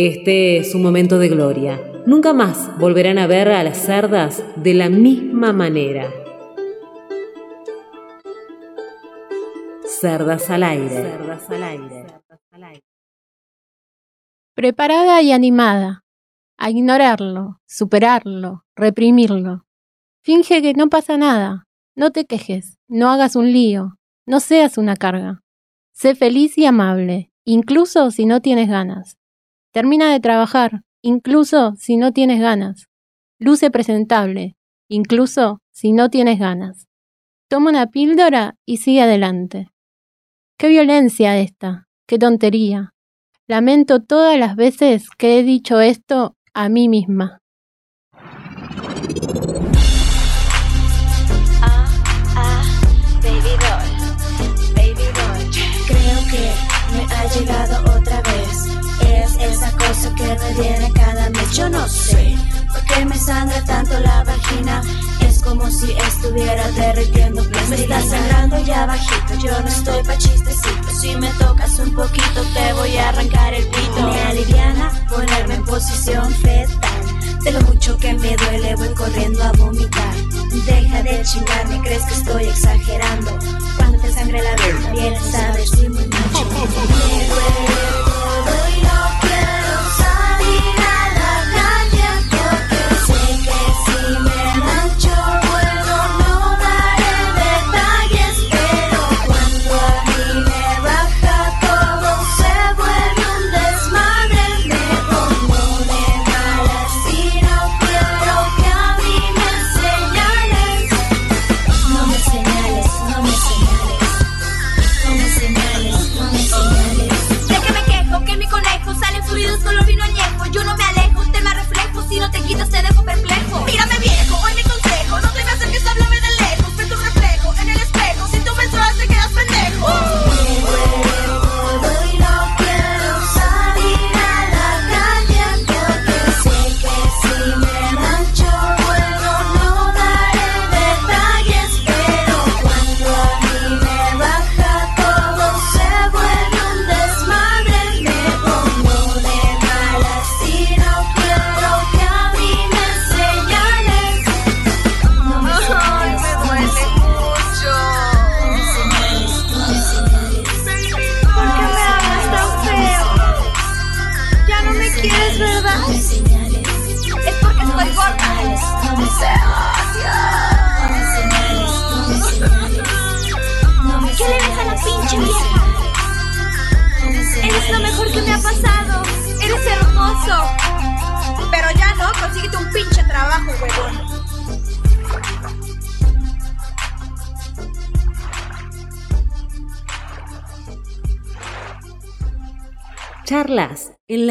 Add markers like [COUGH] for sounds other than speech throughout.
Este es un momento de gloria. Nunca más volverán a ver a las cerdas de la misma manera. Cerdas al aire. Preparada y animada. A ignorarlo, superarlo, reprimirlo. Finge que no pasa nada. No te quejes, no hagas un lío, no seas una carga. Sé feliz y amable, incluso si no tienes ganas. Termina de trabajar, incluso si no tienes ganas. Luce presentable, incluso si no tienes ganas. Toma una píldora y sigue adelante. Qué violencia esta, qué tontería. Lamento todas las veces que he dicho esto a mí misma. Ah, ah, baby baby. Creo que me ha llegado otra cosa que me viene cada mes. Yo no sé por qué me sangra tanto la vagina. Es como si estuviera derritiendo plastilina. Me está sangrando ya bajito, yo no estoy pa' chistecito. Si me tocas un poquito, te voy a arrancar el pito. Me aliviana ponerme en posición fetal. De lo mucho que me duele, voy corriendo a vomitar. Deja de chingarme, crees que estoy exagerando. Cuando te sangre la vena, vienes a ver si muy macho. Me duele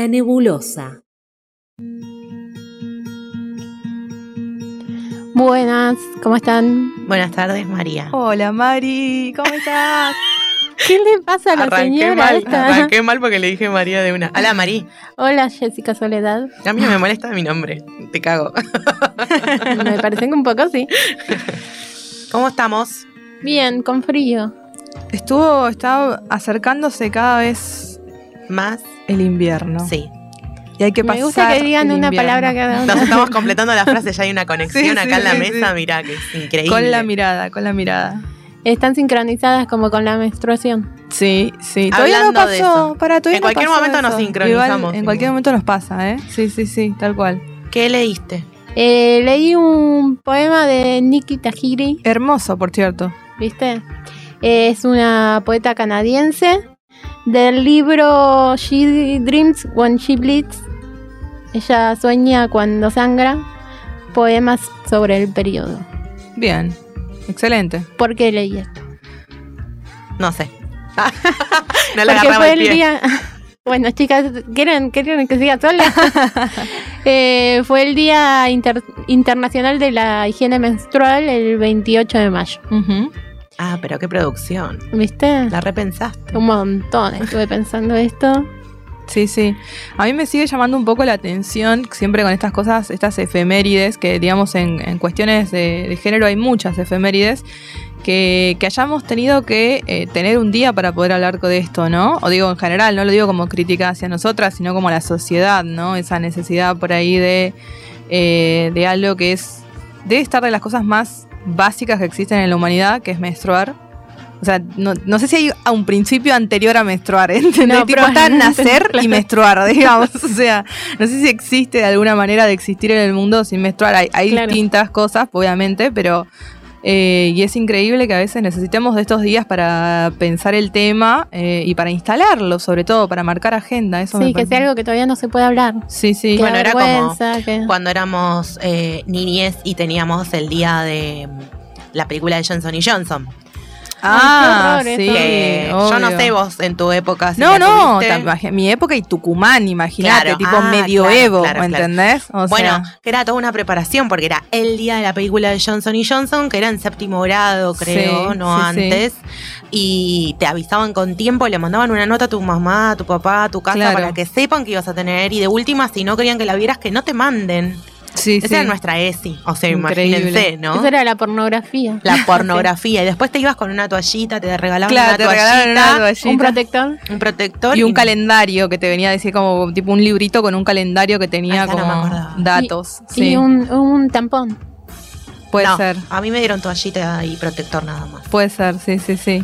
la nebulosa. Buenas, ¿cómo están? Buenas tardes, María. Hola Mari, ¿cómo estás? [LAUGHS] ¿Qué le pasa a la arranqué señora mal, esta? arranqué mal porque le dije María de una. Hola, Marí. Hola, Jessica Soledad. A mí no me molesta mi nombre. Te cago. [LAUGHS] Me parece que un poco sí. [LAUGHS] ¿Cómo estamos? Bien, con frío. Estuvo, está acercándose cada vez ¿Más? el invierno. Sí. Y hay que Me pasar gusta que digan una invierno. palabra cada Nos una. estamos [LAUGHS] completando la frase, ya hay una conexión Sí, acá sí, en la sí, mesa, sí. mirá, que es increíble. Con la mirada, con la mirada. Están sincronizadas como con la menstruación. Sí, sí. Todavía Hablando no de pasó. eso. Para, todavía En no cualquier pasó momento nos sincronizamos, Igual, en cualquier momento nos pasa, ¿eh? Sí, sí, sí, tal cual. ¿Qué leíste? Eh, leí un poema de Nikki Tahiri, Hermoso, por cierto. ¿viste? Eh, es una poeta canadiense del libro She Dreams When She Bleeds. Ella sueña cuando sangra. Poemas sobre el periodo. Bien. Excelente. ¿Por qué leí esto? No sé. [LAUGHS] no le Porque fue el pie. día. [LAUGHS] Bueno, chicas, ¿quieren, quieren que siga sola? [LAUGHS] Eh, fue el Día Inter- Internacional de la Higiene Menstrual el 28 de mayo. Ujú. Ah, pero qué producción. ¿Viste? La repensaste. Un montón estuve [LAUGHS] pensando esto. Sí, sí. A mí me sigue llamando un poco la atención siempre con estas cosas, estas efemérides, que digamos en, en cuestiones de, de género hay muchas efemérides, que, que hayamos tenido que eh, tener un día para poder hablar de esto, ¿no? O digo en general, no lo digo como crítica hacia nosotras, sino como a la sociedad, ¿no? Esa necesidad por ahí de, eh, de algo que es, debe estar de las cosas más básicas que existen en la humanidad, que es menstruar. O sea, no, no sé si hay un principio anterior a menstruar, [LAUGHS] ¿entendés? No, tipo, está nacer y menstruar, [LAUGHS] digamos. O sea, no sé si existe alguna manera de existir en el mundo sin menstruar. Hay, hay Claro. distintas cosas, obviamente, pero... eh, y es increíble que a veces necesitemos de estos días para pensar el tema eh, y para instalarlo, sobre todo, para marcar agenda. Eso me Sí, que sea algo que todavía no se puede hablar. Sí, sí. Que Bueno, era como que- Cuando éramos eh, niñez y teníamos el día de mm, la película de Johnson y Johnson. Ah, Ay, sí. Que yo no sé vos en tu época. Si No, no, tuviste. mi época y Tucumán, imagínate, Claro, tipo ah, medioevo, claro, claro, ¿me claro. entendés? O Bueno, sea, que era toda una preparación porque era el día de la película de Johnson y Johnson, que era en séptimo grado, creo, Sí, no sí, sí. antes. Y te avisaban con tiempo, le mandaban una nota a tu mamá, a tu papá, a tu casa Claro. para que sepan que ibas a tener. Y de última, si no querían que la vieras, que no te manden. Sí, Esa sí. era nuestra ESI. O sea, Increíble. imagínense, ¿no? Esa era la pornografía. La [LAUGHS] pornografía. Y después te ibas con una toallita, te regalaban Claro, una te regalaron una toallita, toallita. Un protector. un protector y un calendario que te venía a decir como tipo un librito con un calendario que tenía Ah, no me como datos. Y, sí, y un, un tampón. Puede No, ser. A mí me dieron toallita y protector nada más. Puede ser, sí, sí, sí.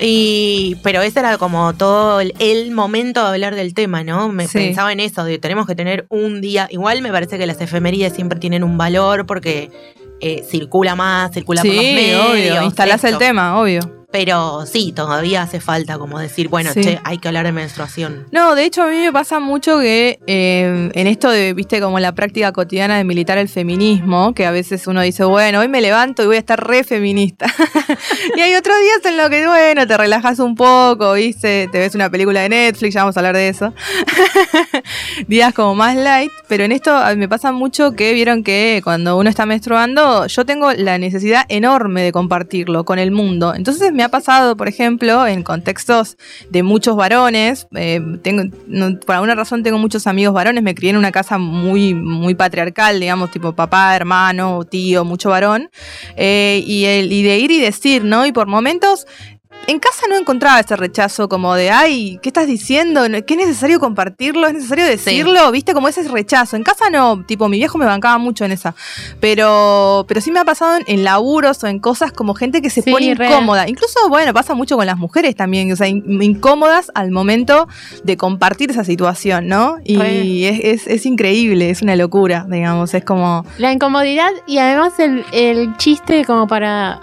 Y, pero ese era como todo el, el momento de hablar del tema, ¿no? Me Sí. pensaba en eso, de tenemos que tener un día. Igual me parece que las efemérides siempre tienen un valor porque eh, circula más, circula por los medios. obvio. Instalás el tema, obvio. Pero sí, todavía hace falta como decir, bueno, Sí. che, hay que hablar de menstruación. No, de hecho a mí me pasa mucho que eh, en esto de, viste, como la práctica cotidiana de militar el feminismo, que a veces uno dice, bueno, hoy me levanto y voy a estar re feminista. [LAUGHS] [LAUGHS] y hay otros días en los que, bueno, te relajas un poco, viste, te ves una película de Netflix, ya vamos a hablar de eso. [LAUGHS] días como más light, pero en esto a mí me pasa mucho que vieron que cuando uno está menstruando, yo tengo la necesidad enorme de compartirlo con el mundo. Entonces me ha pasado, por ejemplo, en contextos de muchos varones, eh, tengo, por alguna razón tengo muchos amigos varones, me crié en una casa muy, muy patriarcal, digamos, tipo papá, hermano, tío, mucho varón, eh, y, el, y de ir y decir, ¿no? Y por momentos en casa no encontraba ese rechazo como de, ay, ¿qué estás diciendo? ¿Qué es necesario compartirlo? ¿Es necesario decirlo? ¿Viste? Como ese rechazo. En casa no, tipo, mi viejo me bancaba mucho en esa. Pero, pero sí me ha pasado en, en laburos o en cosas como gente que se Sí, pone re. incómoda. Incluso, bueno, pasa mucho con las mujeres también, o sea, in- incómodas al momento de compartir esa situación, ¿no? Y es, es, es increíble, es una locura, digamos, es como... La incomodidad y además el, el chiste como para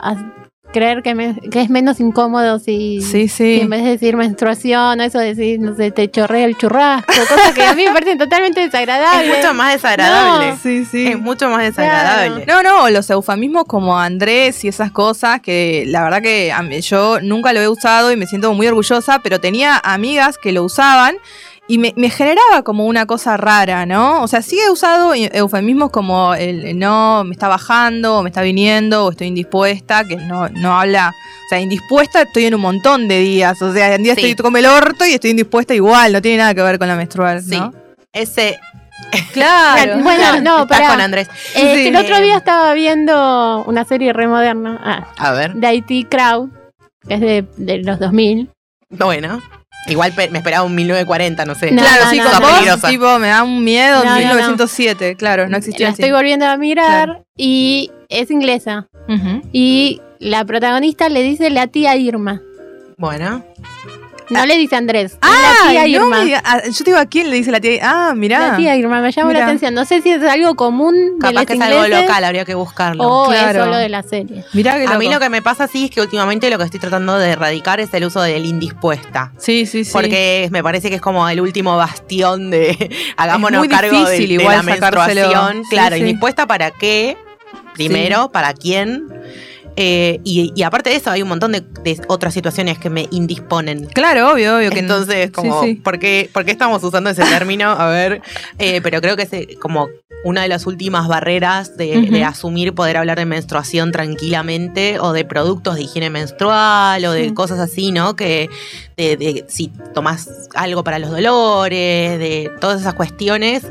creer que, me- que es menos incómodo si, Sí, si sí. en vez de decir menstruación o eso de decir, no sé, te chorrea el churrasco, [LAUGHS] cosas que a mí me parecen totalmente desagradables. Es mucho más desagradable. No. Sí, sí. Es mucho más desagradable. No, no, los eufemismos como Andrés y esas cosas que la verdad que a mí- yo nunca lo he usado y me siento muy orgullosa, pero tenía amigas que lo usaban y me, me generaba como una cosa rara, ¿no? O sea, sí he usado eufemismos como el, el no, me está bajando, o me está viniendo, o estoy indispuesta, que no, no habla, o sea, indispuesta estoy en un montón de días, o sea, en día Sí. estoy como el orto y estoy indispuesta igual, no tiene nada que ver con la menstrual, Sí. ¿no? Ese. [LAUGHS] Claro, bueno, no, estás pará. con Andrés. Eh, Sí. que el otro día estaba viendo una serie re moderna ah, A ver. de IT Crowd, que es de, de los 2000. Bueno. Igual me esperaba un 1940, no sé. No, claro, no, sí, no, con vos, tipo, me da un miedo, No, no, no. 1907, claro, no existía la así. estoy volviendo a mirar Claro. y es inglesa. Y la protagonista le dice la tía Irma. Bueno. No le dice Andrés. Ah, la tía no Irma. me diga- ah, yo te digo a quién le dice la tía. Ah, mirá. La tía Irma, me llamó Mirá. la atención. No sé si es algo común Capaz que es algo local, habría que buscarlo. o Claro. es solo de la serie. Mirá que A mí lo que me pasa sí es que últimamente lo que estoy tratando de erradicar es el uso del indispuesta. Sí, sí, sí. Porque me parece que es como el último bastión de [LAUGHS] hagámonos muy cargo de, difícil de igual la sacárselo. menstruación. Sí, claro, sí. indispuesta para qué, primero, para quién. Eh, y, y aparte de eso, hay un montón de, de otras situaciones que me indisponen. Claro, obvio, obvio que no. Entonces, como, Sí, sí. ¿por, qué, por qué estamos usando ese término? A ver, eh, pero creo que es eh, como una de las últimas barreras de, asumir poder hablar de menstruación tranquilamente o de productos de higiene menstrual o de cosas así, ¿no? Que de, de si tomas algo para los dolores, de todas esas cuestiones,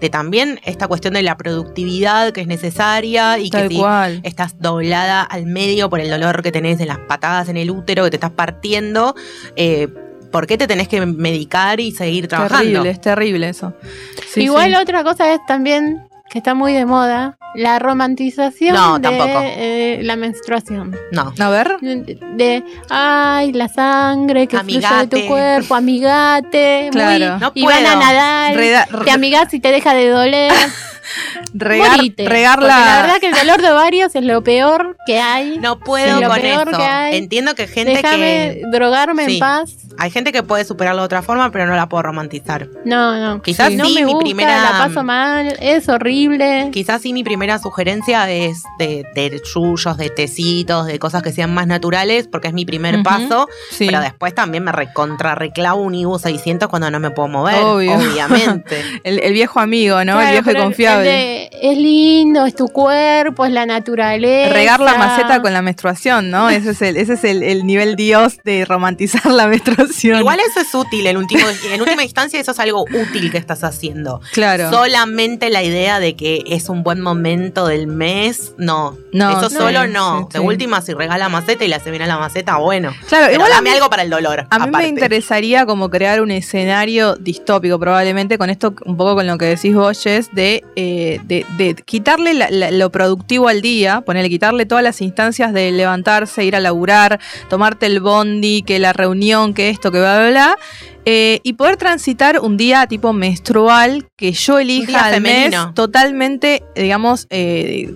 de también esta cuestión de la productividad que es necesaria y Tal que si cual. estás doblada al medio por el dolor que tenés en las patadas en el útero, que te estás partiendo, eh, ¿por qué te tenés que medicar y seguir trabajando? Terrible, es terrible eso. Sí, Igual sí. otra cosa es también que está muy de moda la romantización No, de tampoco. eh, la menstruación. No. A ver. De, ay, la sangre que fluye de Amigate. tu cuerpo, amigate. Claro. muy- No y van a nadar. Reda- te amigás y te deja de doler. [LAUGHS] Regar, morite. regar la la. verdad que el dolor de ovarios es lo peor que hay. No puedo con peor eso. que hay. Entiendo que gente Déjame que. drogarme Sí. en paz. Hay gente que puede superarlo de otra forma, pero no la puedo romantizar. No, no. Quizás no sí, me mi gusta, primera- la paso mal, es horrible. Quizás sí mi primera sugerencia es de, de yuyos, de tecitos, de cosas que sean más naturales, porque es mi primer paso. Sí. Pero después también me recontra reclavo un IBU 600 cuando no me puedo mover, Obvio. obviamente. [LAUGHS] El, el viejo amigo, ¿no? el viejo y confiable. Es lindo, es tu cuerpo, es la naturaleza. Regar la maceta con la menstruación, ¿no? Ese es el, ese es el, el nivel Dios de romantizar la menstruación. Igual eso es útil, en, último, en última instancia eso es algo útil que estás haciendo. claro. Solamente la idea de que es un buen momento del mes, no. No, eso sí, solo no. sí, de sí. última, si regala maceta y hace bien a la maceta, bueno. Claro, Pero igual a dame mí- algo para el dolor. A mí aparte. me interesaría como crear un escenario distópico, probablemente, con esto, un poco con lo que decís vos, Jess, de, eh, de, de quitarle la- la- lo productivo al día, ponerle, quitarle todas las instancias de levantarse, ir a laburar, tomarte el bondi, que la reunión, que esto, que bla, bla, bla. eh, y poder transitar un día tipo menstrual que yo elija al mes totalmente, digamos, eh,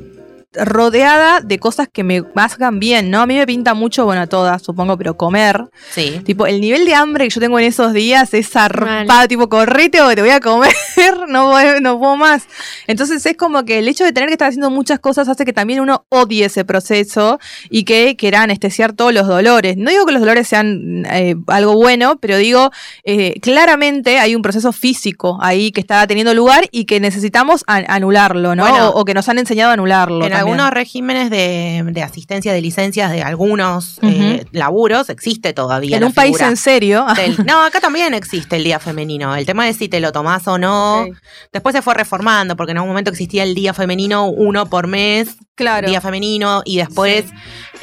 rodeada de cosas que me hagan bien, ¿no? A mí me pinta mucho, bueno, a todas, supongo, pero comer. Sí. Tipo, el nivel de hambre que yo tengo en esos días es zarpado, Mal. tipo, correte o te voy a comer, [LAUGHS] no, puedo- no puedo más. Entonces es como que el hecho de tener que estar haciendo muchas cosas hace que también uno odie ese proceso y que quiera anestesiar todos los dolores. No digo que los dolores sean eh, algo bueno, pero digo, eh, claramente hay un proceso físico ahí que está teniendo lugar y que necesitamos an- anularlo, ¿no? Bueno, o, o que nos han enseñado a anularlo. En. Algunos regímenes de, de asistencia de licencias de algunos eh, laburos existe todavía. En la un país en serio. del- [LAUGHS] no, acá también existe el día femenino. El tema es si te lo tomás o no. Después se fue reformando, porque en algún momento existía el día femenino uno por mes, Claro. día femenino, y después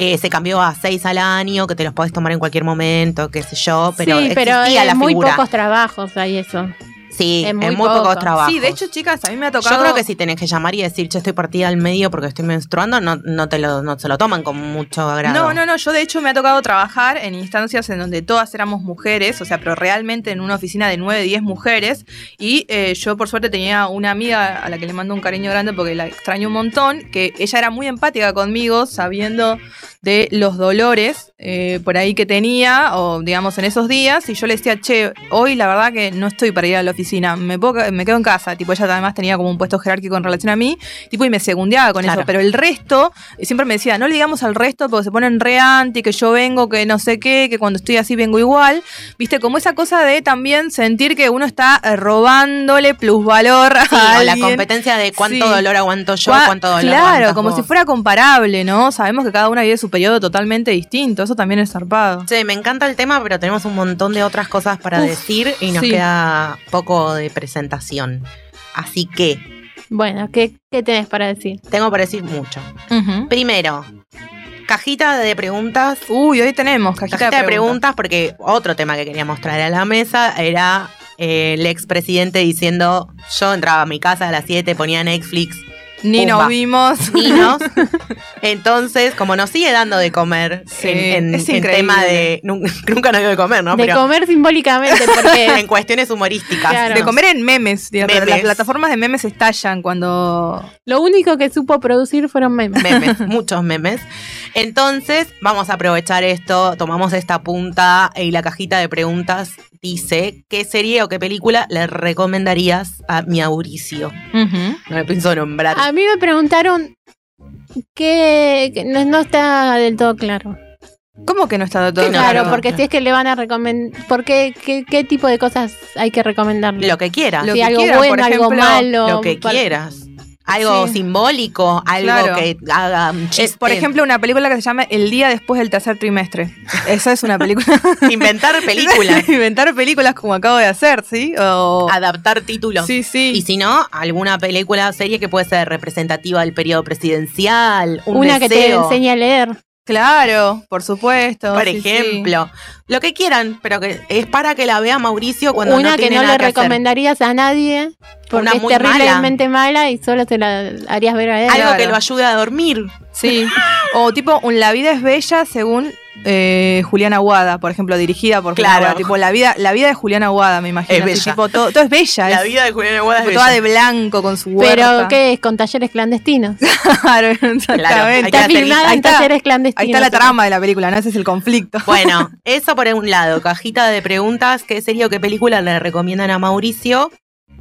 eh, se cambió a seis al año, que te los podés tomar en cualquier momento, qué sé yo. Pero sí, pero existía la muy figura. pocos trabajos hay eso. Sí, en muy muy, pocos poco. trabajos. Sí, de hecho, chicas, a mí me ha tocado. Yo creo que si tenés que llamar y decir, yo estoy partida al medio porque estoy menstruando, no, no te lo, no se lo toman con mucho agrado. No, no, no, yo de hecho me ha tocado trabajar en instancias en donde todas éramos mujeres, o sea, pero realmente en una oficina de 9, 10 mujeres, y eh, yo por suerte tenía una amiga a la que le mando un cariño grande porque la extraño un montón, que ella era muy empática conmigo, sabiendo de los dolores eh, por ahí que tenía, o digamos en esos días, y yo le decía, che, hoy la verdad que no estoy para ir a la oficina, me, puedo me quedo en casa, tipo ella además tenía como un puesto jerárquico en relación a mí, tipo y me segundeaba con Claro. eso, pero el resto, siempre me decía, no le digamos al resto porque se ponen re anti, que yo vengo, que no sé qué, que cuando estoy así vengo igual, viste, como esa cosa de también sentir que uno está eh, robándole plusvalor a Sí, o la alguien. competencia de cuánto Sí. dolor aguanto yo, cuánto dolor Claro, como vos. si fuera comparable, ¿no? Sabemos que cada una vive su periodo totalmente distinto, eso también es zarpado. Sí, me encanta el tema, pero tenemos un montón de otras cosas para Uf, decir y nos sí. queda poco de presentación. Así que Bueno, ¿qué, qué tenés para decir? tengo para decir mucho. Primero, cajita de preguntas. Uy, hoy tenemos cajita, Cajita de preguntas, porque otro tema que queríamos traer a la mesa era eh, el expresidente diciendo, yo entraba a mi casa a las 7, ponía Netflix Ni Pumba. nos vimos. [LAUGHS] niños. Entonces, como nos sigue dando de comer Sí, en, en- es en increíble. tema de. nun- [LAUGHS] Nunca nos dio de comer, ¿no? de Pero comer simbólicamente, [LAUGHS] porque en cuestiones humorísticas. Claro. De comer en memes. digamos, Memes. Las plataformas de memes estallan cuando. lo único que supo producir fueron memes. memes, muchos memes. Entonces, vamos a aprovechar esto, tomamos esta punta y la cajita de preguntas dice, ¿qué serie o qué película le recomendarías a mi Mauricio? No me pienso nombrar. A mí me preguntaron que, que no, no está del todo claro. ¿Cómo que no está todo Que no, claro, no, porque si es que le van a recomendar, ¿por qué, qué, qué tipo de cosas hay que recomendarle? Lo que quieras. Lo si que algo quiera, bueno, por algo ejemplo, malo. lo que por- quieras. Algo Sí. simbólico, algo Claro. que haga un Es, chiste. por ejemplo, una película que se llama El día después del tercer trimestre. Esa es una película. [LAUGHS] inventar películas, [LAUGHS] Inventar películas como acabo de hacer, ¿sí? O... adaptar títulos. Sí, sí. Y si no, alguna película o serie que puede ser representativa del periodo presidencial, un Una que te enseña a leer. Claro, por supuesto. Por sí, sí. ejemplo, lo que quieran, pero que es para que la vea Mauricio cuando Una no que tiene no nada le que hacer. recomendarías a nadie porque Una es terriblemente mala. y solo se la harías ver a él. Algo que lo ayude a dormir. Sí. [LAUGHS] O tipo, un La vida es bella según eh, Juliana Aguada, por ejemplo, dirigida por Juliana Claro. Aguada. Tipo, la vida, la vida de Juliana Aguada, me imagino. Es así, bella. tipo, todo, todo es bella. La es vida de Julián Aguada es toda bella. de blanco con su huerta. Pero ¿qué es? Con talleres clandestinos. [LAUGHS] Claro, exactamente. Está filmada en talleres clandestinos. Ahí está la trama de la película, ¿no? Ese es el conflicto. Bueno, [LAUGHS] eso por un lado, cajita de preguntas, qué serie o qué película le recomiendan a Mauricio.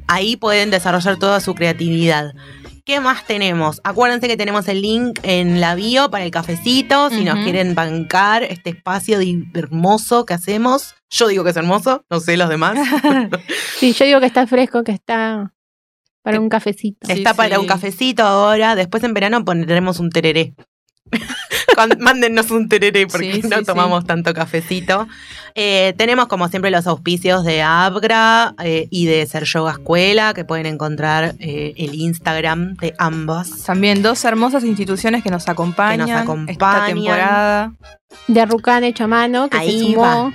Ahí pueden desarrollar toda su creatividad. ¿Qué más tenemos? Acuérdense que tenemos el link en la bio para el cafecito, si nos quieren bancar este espacio de- hermoso que hacemos. Yo digo que es hermoso, no sé los demás. [LAUGHS] Sí, yo digo que está fresco, que está para un cafecito. Sí, Está para sí. un cafecito ahora. Después en verano pondremos un tereré. [LAUGHS] Mándennos un tereré porque Sí, no sí, tomamos tanto cafecito. Eh, tenemos como siempre los auspicios de Abgra eh, y de Ser Yoga Escuela que pueden encontrar eh, el Instagram de ambas. También dos hermosas instituciones que nos acompañan, esta acompañan. temporada. De Rucán hecho a mano, que Ahí se sumó. va.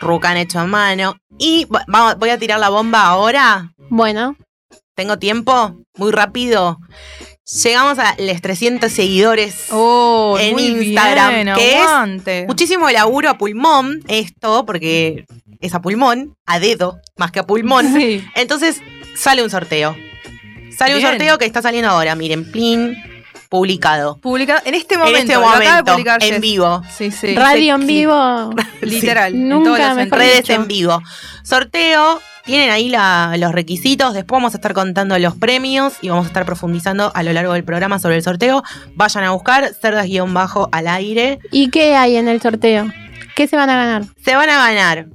Rucan hecho a mano. Y va- vamos, voy a tirar la bomba ahora. Bueno, ¿Tengo tiempo? Muy rápido. Llegamos a los 300 seguidores. Oh, En Instagram, bien, que es. Muchísimo laburo a pulmón, esto, porque es a pulmón, a dedo, más que a pulmón. Sí. Entonces, sale un sorteo. Sale un sorteo que está saliendo ahora, miren, plin, publicado. Publicado en este momento. en este lo acaba de momento, publicar en vivo. Sí, sí. radio en sí. vivo. [LAUGHS] Literal. en Nunca. Redes dicho. en vivo. Sorteo. Tienen ahí la- los requisitos. Después vamos a estar contando los premios y vamos a estar profundizando a lo largo del programa sobre el sorteo. Vayan a buscar cerdas-bajo al aire. ¿Y qué hay en el sorteo? ¿Qué se van a ganar? Se van a ganar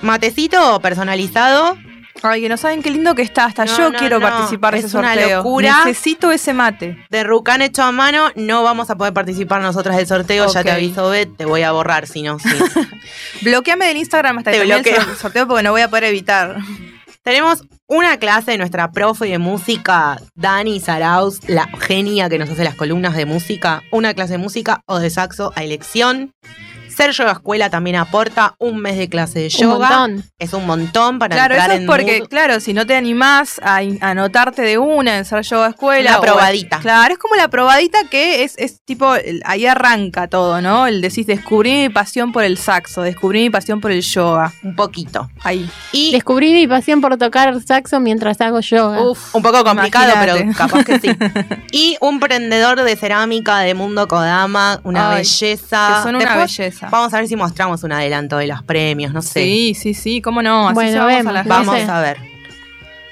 matecito personalizado. Ay, que no saben qué lindo que está. Hasta No, yo no, quiero no. participar de Es ese una sorteo. locura. Necesito ese mate. De Rucán hecho a mano, no vamos a poder participar nosotras del sorteo. Ya te aviso, Bet, te voy a borrar si no. sí. [LAUGHS] Bloqueame del Instagram hasta Te que el bloqueo. sor- sorteo porque no voy a poder evitar. Tenemos una clase de nuestra profe de música, Dani Saraus, la genia que nos hace las columnas de música. Una clase de música o de saxo a elección. Ser Yoga Escuela también aporta un mes de clase de Un yoga. montón. Es un montón para Claro, entrar eso es en porque, mood. claro, si no te animás a anotarte de una en ser yoga escuela. O- probadita. claro, es como la probadita que es, es tipo, ahí arranca todo, ¿no? El decís, descubrí mi pasión por el saxo, descubrí mi pasión por el yoga. un poquito. Ahí. Y Descubrí mi pasión por tocar saxo mientras hago yoga. Uf, Un poco complicado, Imagínate. pero capaz que sí. [LAUGHS] Y un prendedor de cerámica de Mundo Kodama, una Ay, belleza. que son una Después belleza. Vamos a ver si mostramos un adelanto de los premios, no sé. Sí, sí, sí, cómo no. Así Bueno, vemos, a la no Vamos a ver.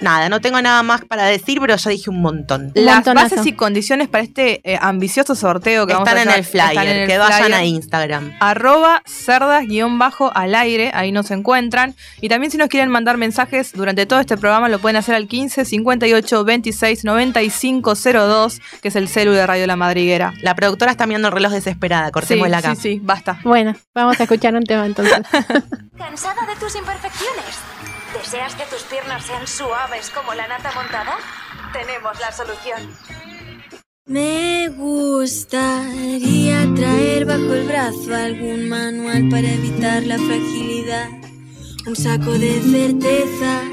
Nada, no tengo nada más para decir, pero ya dije un montón. Un Las montonazo. bases y condiciones para este eh, ambicioso sorteo que vamos Están a en hacer el flyer, están en el que vayan flyer. a Instagram. arroba cerdas guion bajo al aire, ahí nos encuentran. Y también si nos quieren mandar mensajes durante todo este programa lo pueden hacer al 15 58 26 95 02, que es el celu de Radio La Madriguera. La productora está mirando el reloj desesperada, Sí, cortémosla acá. sí, sí, basta. Bueno, vamos a escuchar un tema entonces. [LAUGHS] [LAUGHS] ¿Cansada de tus imperfecciones? ¿Deseas que tus piernas sean suaves como la nata montada? Tenemos la solución. Me gustaría traer bajo el brazo algún manual para evitar la fragilidad, un saco de certezas,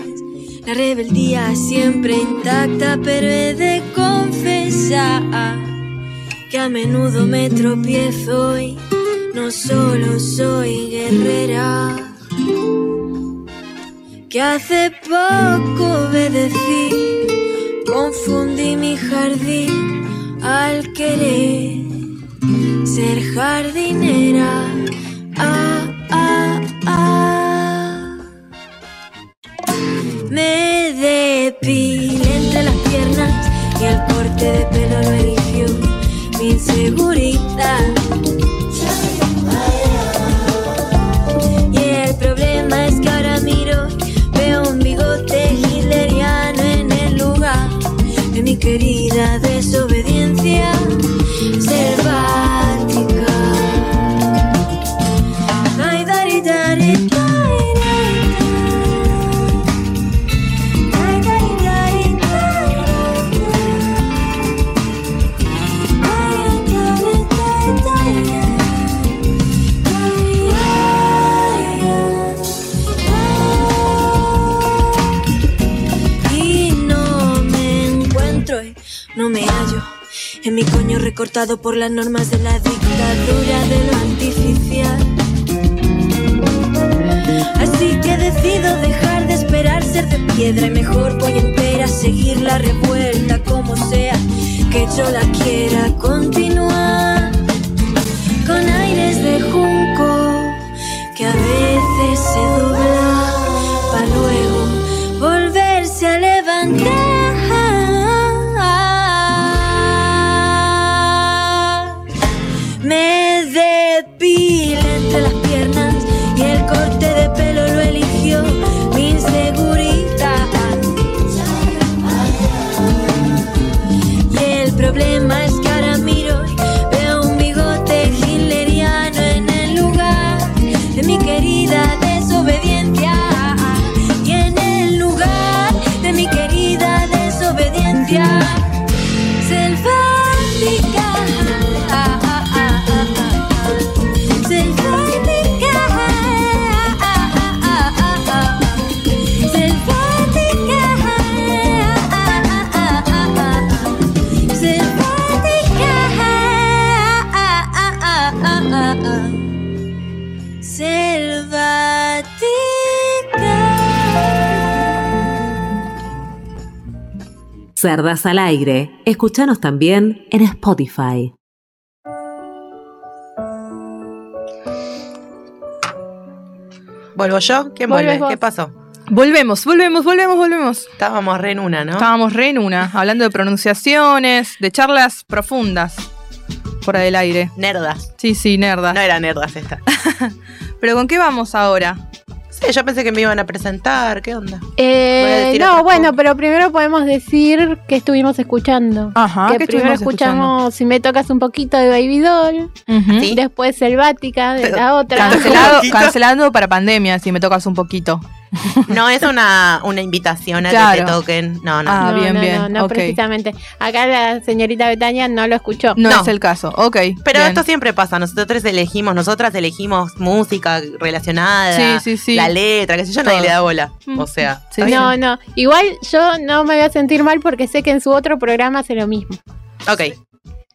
la rebeldía siempre intacta, pero he de confiar esa que a menudo me tropiezo y no solo soy guerrera. Que hace poco obedecí, confundí mi jardín al querer ser jardinera. Ah, ah, ah. Me depilé entre las piernas y el corte de pelo lo eligió mi inseguridad. Querida desobediencia recortado por las normas de la dictadura de lo artificial. Así que decido dejar de esperar ser de piedra y mejor voy entera a seguir la revuelta como sea que yo la quiera continuar con aires de junco que a veces se dobla para luego volverse a levantar. Cerdas al aire. Escuchanos también en Spotify. ¿Vuelvo yo? ¿Quién vuelve? ¿Qué pasó? Volvemos, volvemos, volvemos, volvemos. Estábamos re en una, ¿no? Estábamos re en una, hablando de pronunciaciones, de charlas profundas, fuera del aire. Nerdas. Sí, sí, nerda. No era nerdas esta. [LAUGHS] Pero ¿con qué vamos ahora? Sí, yo pensé que me iban a presentar. ¿Qué onda? Eh, no, bueno, pero primero podemos decir que estuvimos escuchando. Ajá, que ¿qué primero estuvimos escuchamos Si me tocas un poquito de Baby Doll. Sí. después Selvática de la [LAUGHS] otra. Cancelado, cancelando para pandemia, si me tocas un poquito. [LAUGHS] No es una, una invitación a que Claro. te toquen. No, no. Ah, no, bien, no, bien, No, no precisamente. Acá la señorita Betania no lo escuchó. No, No. es el caso. Ok. Pero bien. esto siempre pasa. Nosotros elegimos, nosotras elegimos música relacionada, Sí, sí, sí. la letra, que sé yo, nadie le da bola. Mm. O sea, Sí. No, no. Igual yo no me voy a sentir mal porque sé que en su otro programa hace lo mismo. Ok.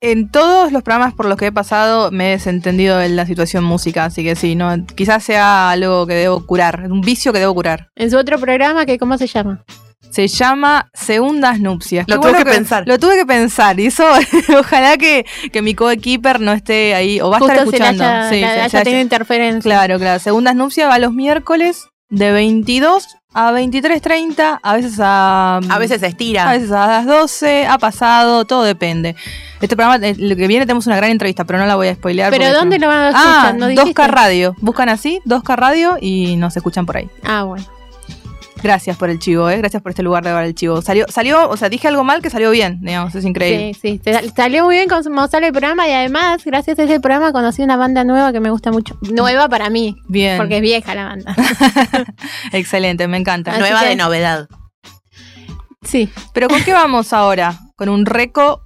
En todos los programas por los que he pasado me he desentendido de la situación música, así que sí, no, quizás sea algo que debo curar, un vicio que debo curar. En su otro programa, que ¿cómo se llama? Se llama Segundas Nupcias. Lo Qué tuve bueno que pensar. Lo tuve que pensar. Y eso, [LAUGHS] ojalá que, que mi coequiper no esté ahí, o va a estar escuchando. haya, Sí, haya haya- interferencia. Claro, claro. Segundas Nupcias va los miércoles de 22 a 23.30, a veces a... A veces se estira. A veces a las 12, ha pasado, todo depende. Este programa, eh, lo que viene, tenemos una gran entrevista, pero no la voy a spoilear. ¿Pero dónde lo van a escuchar? Ah, ¿No dijiste? 2K Radio. Buscan así, 2K Radio y nos escuchan por ahí. Ah, bueno. Gracias por el chivo, ¿eh? Gracias por este lugar de dar el chivo. Salió, salió, o sea, dije algo mal que salió bien, digamos, es increíble. Sí, sí. Salió muy bien como sale el programa y además, gracias a ese programa, conocí una banda nueva que me gusta mucho. Nueva para mí, Bien. porque es vieja la banda. [LAUGHS] Excelente, me encanta. Así Nueva que- de novedad. Sí. Pero ¿con qué vamos ahora? Con un reco,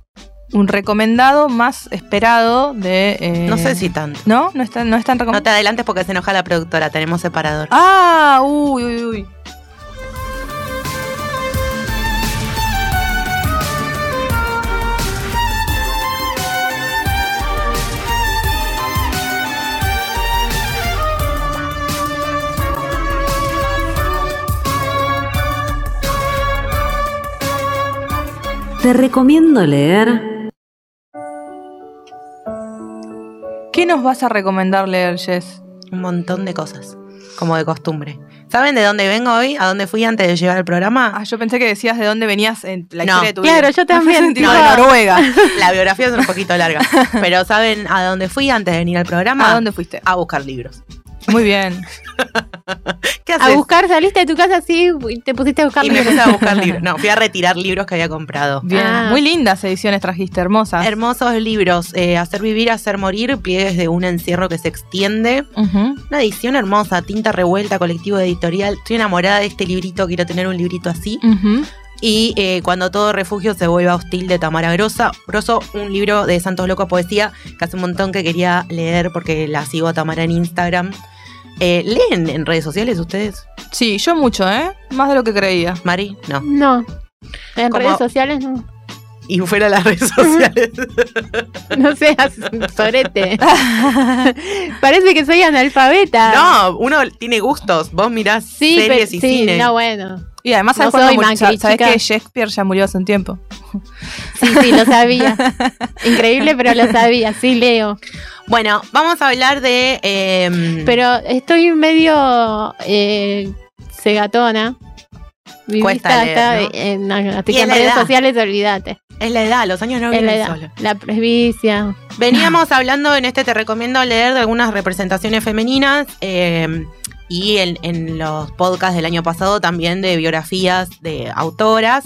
un recomendado más esperado de. eh, No sé si tanto. ¿No? No es tan, no es tan No recomendado. te adelantes porque se enoja la productora. Tenemos separador. Ah, uy, uy, uy. Te recomiendo leer. ¿Qué nos vas a recomendar leer, Jess? Un montón de cosas, como de costumbre. ¿Saben de dónde vengo hoy? ¿A dónde fui antes de llegar al programa? Ah, yo pensé que decías de dónde venías en la No. historia de tu Claro, vida. yo también. Tipo, de Noruega. [LAUGHS] La biografía es un poquito larga. [LAUGHS] Pero ¿saben a dónde fui antes de venir al programa? ¿A dónde fuiste? A buscar libros. Muy bien. [LAUGHS] ¿Qué a haces? buscar, saliste de tu casa así y te pusiste a buscar Y me libros. puse a buscar libros. [LAUGHS] No, fui a retirar libros que había comprado. Bien. Ah. Muy lindas ediciones trajiste, hermosas. Hermosos libros. eh, hacer vivir, hacer morir, pliegues de un encierro que se extiende. Una edición hermosa, tinta revuelta, colectivo editorial. Estoy enamorada de este librito, quiero tener un librito así. Y eh, Cuando todo refugio se vuelva hostil de Tamara Grosa. Grosso, un libro de Santos Locos Poesía que hace un montón que quería leer porque la sigo a Tamara en Instagram. Eh, ¿Leen en redes sociales ustedes? Sí, yo mucho, ¿eh? Más de lo que creía. Mari, no. No. En redes sociales no. Y fuera de las redes [LAUGHS] sociales. [LAUGHS] No seas sorete. [LAUGHS] Parece que soy analfabeta. no, uno tiene gustos. Vos mirás Sí, pero, series y sí, cine. no, bueno. Y además, No ¿sabes soy murió? Macri, ¿Sabes que Shakespeare ya murió hace un tiempo? Sí, sí, lo sabía. [LAUGHS] Increíble, pero lo sabía. Sí, leo. Bueno, vamos a hablar de. eh, Pero estoy medio eh, cegatona. Mi Cuesta vista leer, está ¿no? en, en la redes edad. sociales, olvídate. es la edad, los años no vienen solos. la presbicia. Veníamos hablando en este Te recomiendo leer de algunas representaciones femeninas eh, y en, en los podcasts del año pasado también de biografías de autoras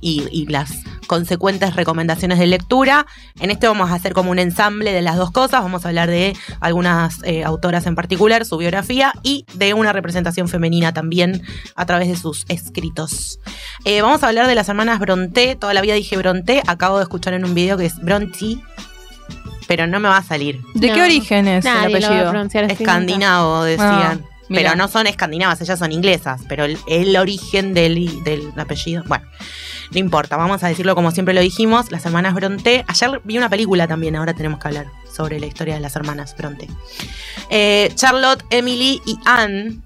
y, y las consecuentes recomendaciones de lectura. En este vamos a hacer como un ensamble de las dos cosas. Vamos a hablar de algunas eh, autoras en particular, su biografía y de una representación femenina también a través de sus escritos. Eh, vamos a hablar de las hermanas Bronté. Toda la vida dije Bronté. Acabo de escuchar en un video que es Bronte. Pero no me va a salir. ¿De No. qué origen es Nadie el lo va a apellido? Escandinavo, decían. Ah, pero no son escandinavas, ellas son inglesas. Pero el, el origen del, del apellido. Bueno, no importa, vamos a decirlo como siempre lo dijimos. Las hermanas Bronte. Ayer vi una película también, ahora tenemos que hablar sobre la historia de las hermanas Bronte. Eh, Charlotte, Emily y Anne.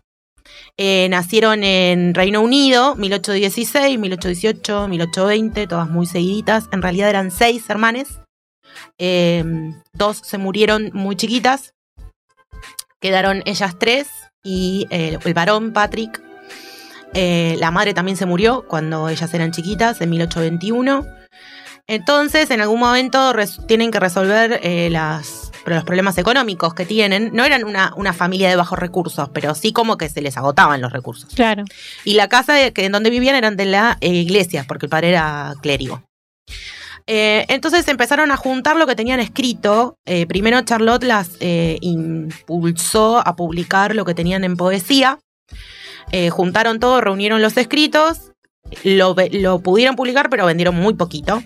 eh, nacieron en Reino Unido, 1816, 1818, 1820, todas muy seguiditas. En realidad eran seis hermanes. Eh, dos se murieron muy chiquitas. Quedaron ellas tres y el varón, Patrick. Eh, la madre también se murió cuando ellas eran chiquitas, en 1821. Entonces, en algún momento tienen que resolver eh, las, los problemas económicos que tienen. No eran una, una familia de bajos recursos, pero sí como que se les agotaban los recursos. Claro. Y la casa de- que, en donde vivían eran de la eh, iglesia, porque el padre era clérigo. Eh, entonces empezaron a juntar lo que tenían escrito. Eh, primero Charlotte las eh, impulsó a publicar lo que tenían en poesía. Juntaron todo, reunieron los escritos, lo, lo pudieron publicar, pero vendieron muy poquito.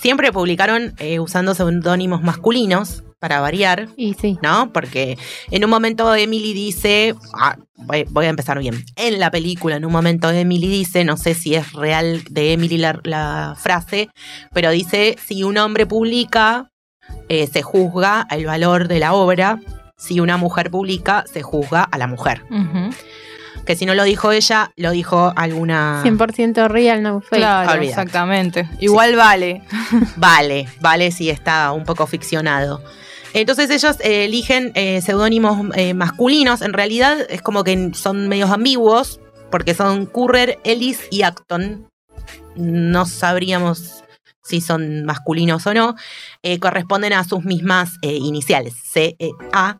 Siempre publicaron usando seudónimos masculinos, para variar. Y sí. ¿no? Porque en un momento Emily dice, ah, voy, voy a empezar bien, en la película en un momento Emily dice, no sé si es real de Emily la, la frase, pero dice, si un hombre publica, eh, se juzga el valor de la obra, si una mujer publica, se juzga a la mujer. Que si no lo dijo ella, lo dijo alguna... 100% real, no fake. Claro, exactamente. Igual vale. [LAUGHS] Vale, vale si está un poco ficcionado. Entonces ellos eh, eligen eh, seudónimos eh, masculinos. En realidad es como que son medios ambiguos, porque son Currer, Ellis y Acton. No sabríamos si son masculinos o no. Eh, corresponden a sus mismas iniciales, C-E-A,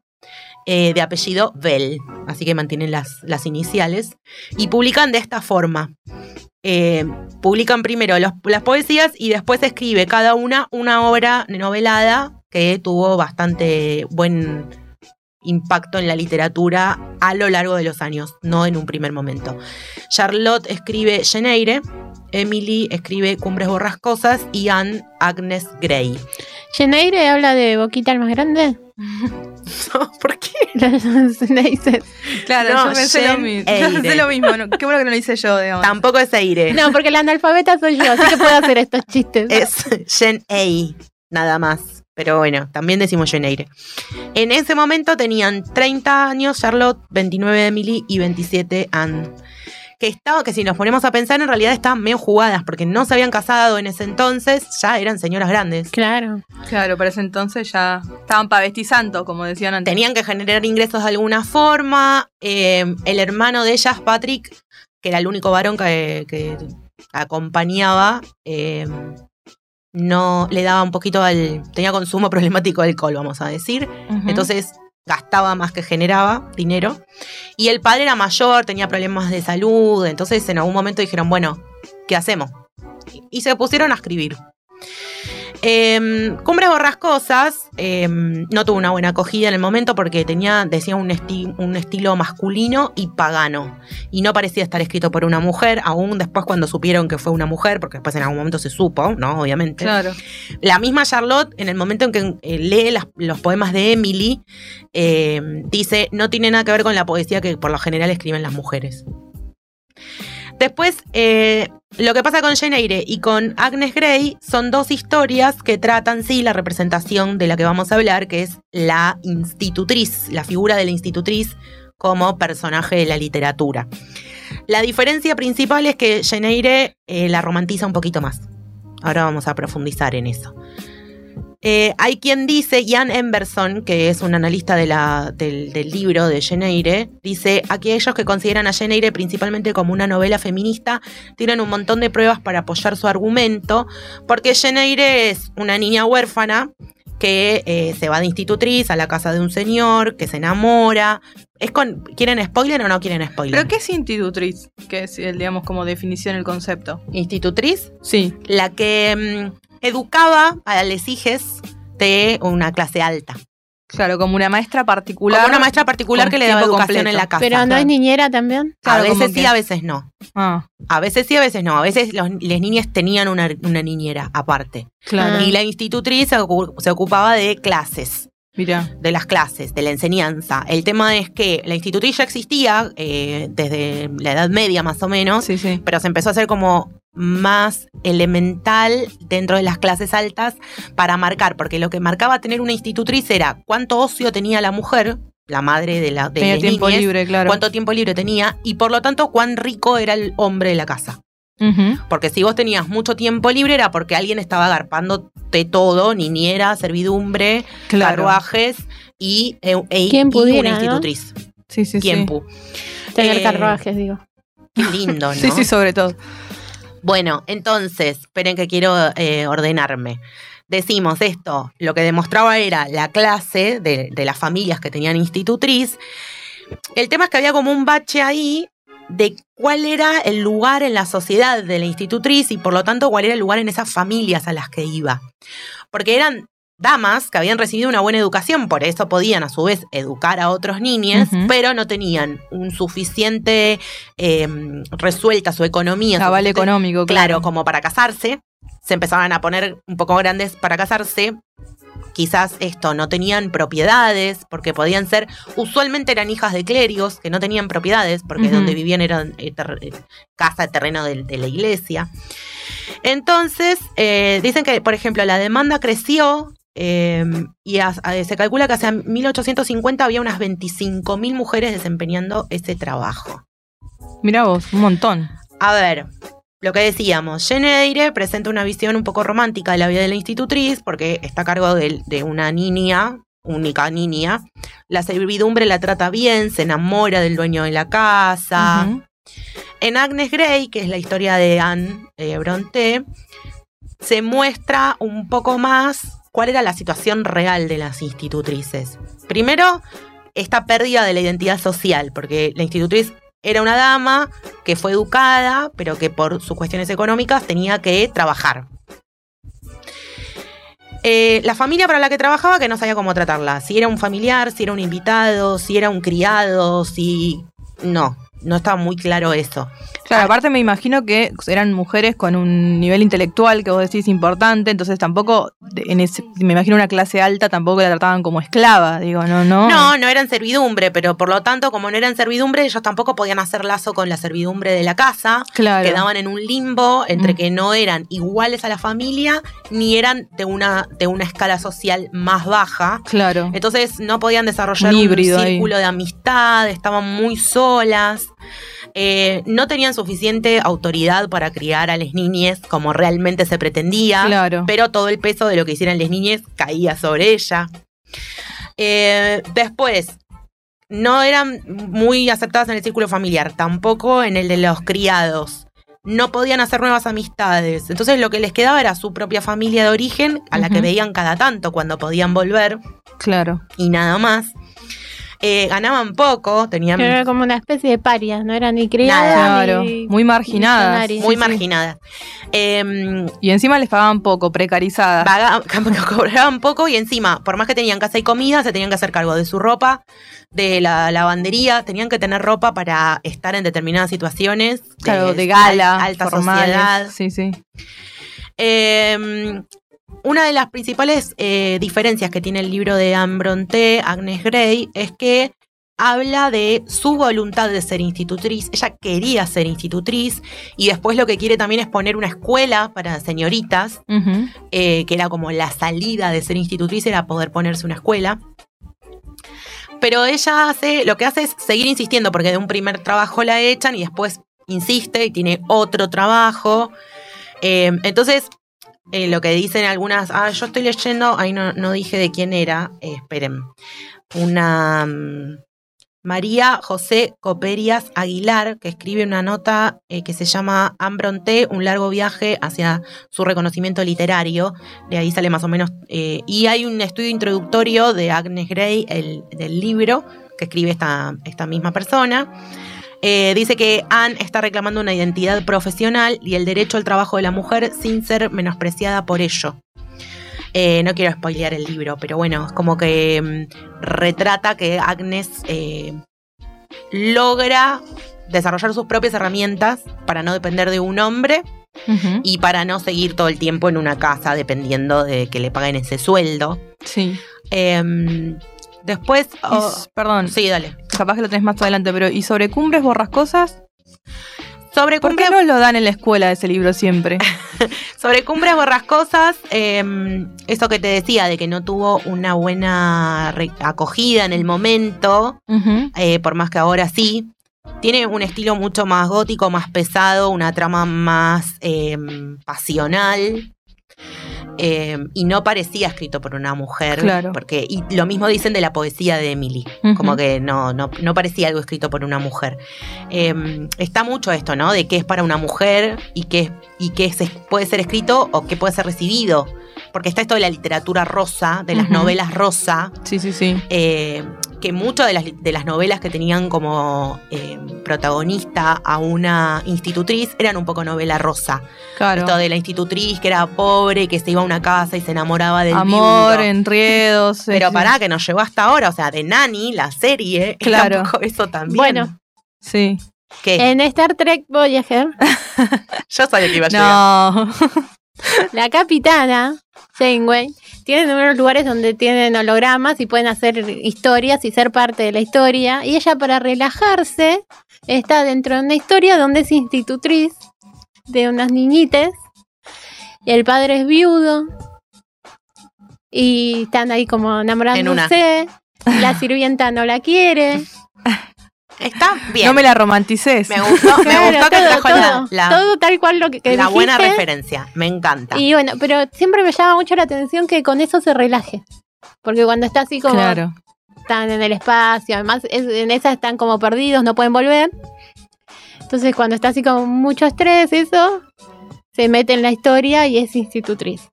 eh, de apellido Bell. Así que mantienen las, las iniciales. Y publican de esta forma. Publican primero las poesías y después escribe cada una una obra novelada que tuvo bastante buen impacto en la literatura a lo largo de los años, no en un primer momento. Charlotte escribe Geneire, Emily escribe Cumbres Borrascosas y Anne Agnes Grey. ¿Geneire habla de boquita el más grande? [LAUGHS] ¿Por qué? [LAUGHS] Claro, No, yo pensé lo mismo. Pensé lo mismo. no, Qué bueno que no lo hice yo, digamos. Tampoco es Eire. no, porque la analfabeta soy yo, así que puedo hacer estos chistes. Es Jen A, nada más. Pero bueno, también decimos Geneire. En ese momento tenían 30 años Charlotte, 29 Emily y 27 Anne. que estaba, que si nos ponemos a pensar, en realidad estaban medio jugadas, porque no se habían casado en ese entonces, ya eran señoras grandes. Claro. Claro, para ese entonces ya estaban pavestizando, como decían antes. Tenían que generar ingresos de alguna forma. eh, el hermano de ellas, Patrick, que era el único varón que, que acompañaba, eh, no le daba un poquito al. tenía consumo [LAUGHS] problemático de alcohol, vamos a decir. Entonces gastaba más que generaba dinero. Y el padre era mayor, tenía problemas de salud. Entonces en algún momento dijeron, bueno, ¿qué hacemos? Y se pusieron a escribir. Em, Cumbres Borrascosas em, no tuvo una buena acogida en el momento porque tenía, decía, un, esti- un estilo masculino y pagano. Y no parecía estar escrito por una mujer, aún después cuando supieron que fue una mujer, porque después en algún momento se supo, ¿no? Obviamente. Claro. La misma Charlotte, en el momento en que eh, lee las- los poemas de Emily, eh, dice, no tiene nada que ver con la poesía que por lo general escriben las mujeres. Después, eh, lo que pasa con Jane Eyre y con Agnes Grey son dos historias que tratan, sí, la representación de la que vamos a hablar, que es la institutriz, la figura de la institutriz como personaje de la literatura. La diferencia principal es que Jane Eyre eh, la romantiza un poquito más. Ahora vamos a profundizar en eso. Eh, hay quien dice, Ian Emberson, que es un analista de la- del, del libro de Jane Eyre, dice, aquellos que consideran a Jane Eyre principalmente como una novela feminista tienen un montón de pruebas para apoyar su argumento, porque Jane Eyre es una niña huérfana que eh, se va de institutriz a la casa de un señor, que se enamora. Es con, ¿Quieren spoiler o no quieren spoiler? ¿Pero qué es institutriz? Que es, digamos, como definición el concepto. Institutriz Sí. la que mm, educaba a las hijas de una clase alta. Claro, como una maestra particular. Como una maestra particular que le daba educación completo. en la casa. Pero no claro. es niñera también. a Claro, como veces sí, que- a veces no. Ah, A veces sí, a veces no. A veces los- las niñas tenían una, una niñera aparte. claro. Ah. Y la institutriz se ocupaba de clases, Mira. de las clases, de la enseñanza. El tema es que la institutriz ya existía eh, desde la Edad Media más o menos, Sí, sí. pero se empezó a hacer como más elemental dentro de las clases altas para marcar, porque lo que marcaba tener una institutriz era cuánto ocio tenía la mujer, la madre de la de Tenía tiempo niñez, libre, claro. cuánto tiempo libre tenía y por lo tanto cuán rico era el hombre de la casa. Porque si vos tenías mucho tiempo libre era porque alguien estaba agarpándote todo, niñera, servidumbre, Claro. carruajes y, e, e- y pudiera, una ¿no? institutriz. Sí, sí, sí. Tiempo. Tener Eh, carruajes, digo. Qué lindo, [LAUGHS] ¿no? Sí, sí, sobre todo. Bueno, entonces, esperen que quiero eh, ordenarme. Decimos esto, lo que demostraba era la clase de, de las familias que tenían institutriz. El tema es que había como un bache ahí de cuál era el lugar en la sociedad de la institutriz y por lo tanto cuál era el lugar en esas familias a las que iba. Porque eran damas que habían recibido una buena educación, por eso podían a su vez educar a otros niños, pero no tenían un suficiente eh, resuelta su economía. Cabal económico, claro, claro. como para casarse. Se empezaban a poner un poco grandes para casarse. Quizás esto, no tenían propiedades, porque podían ser, usualmente eran hijas de clérigos que no tenían propiedades, porque Ujú. donde vivían eran eh, ter- eh, casa, terreno de, de la iglesia. Entonces, eh, dicen que, por ejemplo, la demanda creció eh, y a- a- se calcula que hacia 1850 había unas 25.000 mujeres desempeñando ese trabajo. Mira vos, un montón. A ver, lo que decíamos, Jane Eyre presenta una visión un poco romántica de la vida de la institutriz porque está a cargo de, de una niña, única niña. La servidumbre la trata bien, se enamora del dueño de la casa. En Agnes Grey, que es la historia de Anne eh, Bronte, se muestra un poco más cuál era la situación real de las institutrices. Primero, esta pérdida de la identidad social, porque la institutriz era una dama que fue educada, pero que por sus cuestiones económicas tenía que trabajar. Eh, la familia para la que trabajaba que no sabía cómo tratarla. Si era un familiar, si era un invitado, si era un criado, si... No, no estaba muy claro eso. Claro, aparte me imagino que eran mujeres con un nivel intelectual que vos decís importante, entonces tampoco, en ese- me imagino una clase alta, tampoco la trataban como esclava, digo, no, no. No, no eran servidumbre, pero por lo tanto, como no eran servidumbre, ellos tampoco podían hacer lazo con la servidumbre de la casa. claro. Quedaban en un limbo entre Mm. que no eran iguales a la familia ni eran de una, de una escala social más baja. Claro. Entonces no podían desarrollar Un un, híbrido ahí. círculo de amistad, estaban muy solas. Eh, no tenían suficiente autoridad para criar a las niñas como realmente se pretendía, Claro. pero todo el peso de lo que hicieran las niñas caía sobre ella. Eh, después, no eran muy aceptadas en el círculo familiar, tampoco en el de los criados. No podían hacer nuevas amistades. Entonces lo que les quedaba era su propia familia de origen, a la que veían cada tanto cuando podían volver, Claro. y nada más. Eh, ganaban poco, tenían Pero era como una especie de parias, no era ni criada Claro. ni Muy marginadas. muy Sí, sí. marginadas. Em, Y encima les pagaban poco, precarizadas. vaga- [LAUGHS] cobraban poco y encima, por más que tenían casa y comida, se tenían que hacer cargo de su ropa, de la lavandería, tenían que tener ropa para estar en determinadas situaciones. Claro, de gala, alta formales. sociedad. Sí, sí. Eh, una de las principales eh, diferencias que tiene el libro de Anne Bronte, Agnes Grey, es que habla de su voluntad de ser institutriz. Ella quería ser institutriz y después lo que quiere también es poner una escuela para señoritas, eh, que era como la salida de ser institutriz, era poder ponerse una escuela. Pero ella hace, lo que hace es seguir insistiendo, porque de un primer trabajo la echan y después insiste y tiene otro trabajo. Eh, entonces, eh, lo que dicen algunas, ah, yo estoy leyendo, ahí no, no dije de quién era, eh, esperen, una mm, María José Coperias Aguilar, que escribe una nota eh, que se llama Ambronte, un largo viaje hacia su reconocimiento literario, de ahí sale más o menos, y hay un estudio introductorio de Agnes Grey, el, del libro, que escribe esta, esta misma persona. Eh, dice que Anne está reclamando una identidad profesional y el derecho al trabajo de la mujer sin ser menospreciada por ello. Eh, no quiero spoilear el libro, pero bueno, es como que mm, retrata que Agnes eh, logra desarrollar sus propias herramientas para no depender de un hombre y para no seguir todo el tiempo en una casa dependiendo de que le paguen ese sueldo. Sí. Em, después, oh, perdón, sí, dale. Capaz que lo tenés más adelante, pero ¿y sobre cumbres borrascosas? Sobre ¿Por qué no lo dan en la escuela ese libro siempre? [LAUGHS] sobre cumbres borrascosas, em, eso que te decía de que no tuvo una buena acogida en el momento, eh, por más que ahora sí. Tiene un estilo mucho más gótico, más pesado, una trama más em, pasional. Em, y no parecía escrito por una mujer. Claro. Porque, y lo mismo dicen de la poesía de Emily. Como que no, no, no parecía algo escrito por una mujer. Em, está mucho esto, ¿no? De qué es para una mujer y qué, y qué es- puede ser escrito o qué puede ser recibido. Porque está esto de la literatura rosa, de las novelas rosa Sí, sí, sí. eh, que muchas de las, de las novelas que tenían como eh, protagonista a una institutriz eran un poco novela rosa. Claro. Esto de la institutriz que era pobre, que se iba a una casa y se enamoraba del Amor, viudo. enredos. [LAUGHS] Pero sí. pará, que nos llevó hasta ahora, o sea, de Nani, la serie, Claro. era un poco eso también. Bueno. Sí. que En Star Trek Voyager, [LAUGHS] yo sabía que iba a llegar. No. [LAUGHS] la capitana, Janeway, tienen unos lugares donde tienen hologramas y pueden hacer historias y ser parte de la historia. Y ella para relajarse está dentro de una historia donde es institutriz de unas niñites. Y el padre es viudo. Y están ahí como enamorándose. La sirvienta no la quiere. Está bien. No me la romantices. Me gustó, me gustó que todo, trajo la, todo, la- todo tal cual lo que, que la buena referencia. Me encanta. Y bueno, pero siempre me llama mucho la atención que con eso se relaje. Porque cuando está así como Claro. están en el espacio, además es- en esa están como perdidos, no pueden volver. Entonces cuando está así con mucho estrés, eso, se mete en la historia y es institutriz.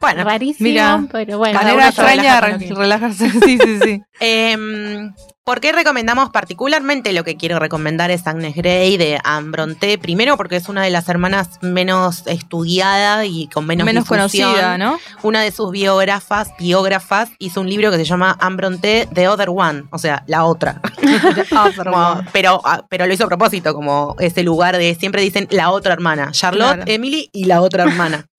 bueno, Rarísimo, mira, pero bueno. Manera extraña relaja de con lo que- relajarse. [LAUGHS] Sí, sí, sí. Em, ¿Por qué recomendamos particularmente lo que quiero recomendar es Agnes Grey de Anne Bronte? Primero porque es una de las hermanas menos estudiada y con menos, Menos difusión. conocida, ¿no? Una de sus biógrafas, biógrafas hizo un libro que se llama Anne Bronte The Other One, o sea, la otra. [LAUGHS] Como- pero, ah, pero lo hizo a propósito, como ese lugar de siempre dicen la otra hermana, Charlotte, Claro. Emily y la otra hermana. [LAUGHS]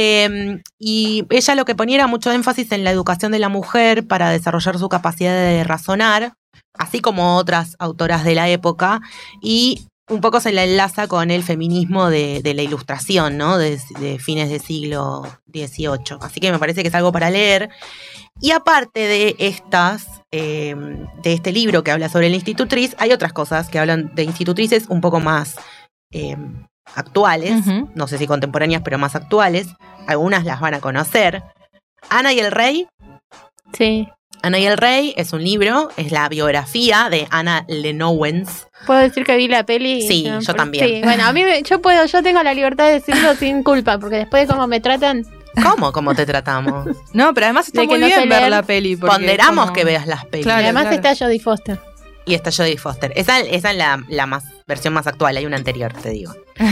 Eh, y ella lo que ponía era mucho énfasis en la educación de la mujer para desarrollar su capacidad de razonar, así como otras autoras de la época, y un poco se la enlaza con el feminismo de, la ilustración, ¿no? De, fines del siglo XVIII. Así que me parece que es algo para leer. Y aparte de estas, eh, de este libro que habla sobre la institutriz, hay otras cosas que hablan de institutrices un poco más eh, actuales, no sé si contemporáneas, pero más actuales. Algunas las van a conocer. Ana y el Rey. Sí. Ana y el Rey es un libro, es la biografía de Ana Lenowens. Puedo decir que vi la peli. Sí, no, yo por- también. Sí, bueno, a mí me- yo puedo, yo tengo la libertad de decirlo sin culpa, porque después de cómo me tratan, ¿Cómo? ¿Cómo te tratamos? No, pero además está De que muy no bien ver leer. la peli. porque Ponderamos como- que veas las pelis. Claro, y además claro. está Jodie Foster. Y está Jodie Foster. Esa, esa es la, la más, versión más actual, hay una anterior, te digo. [LAUGHS]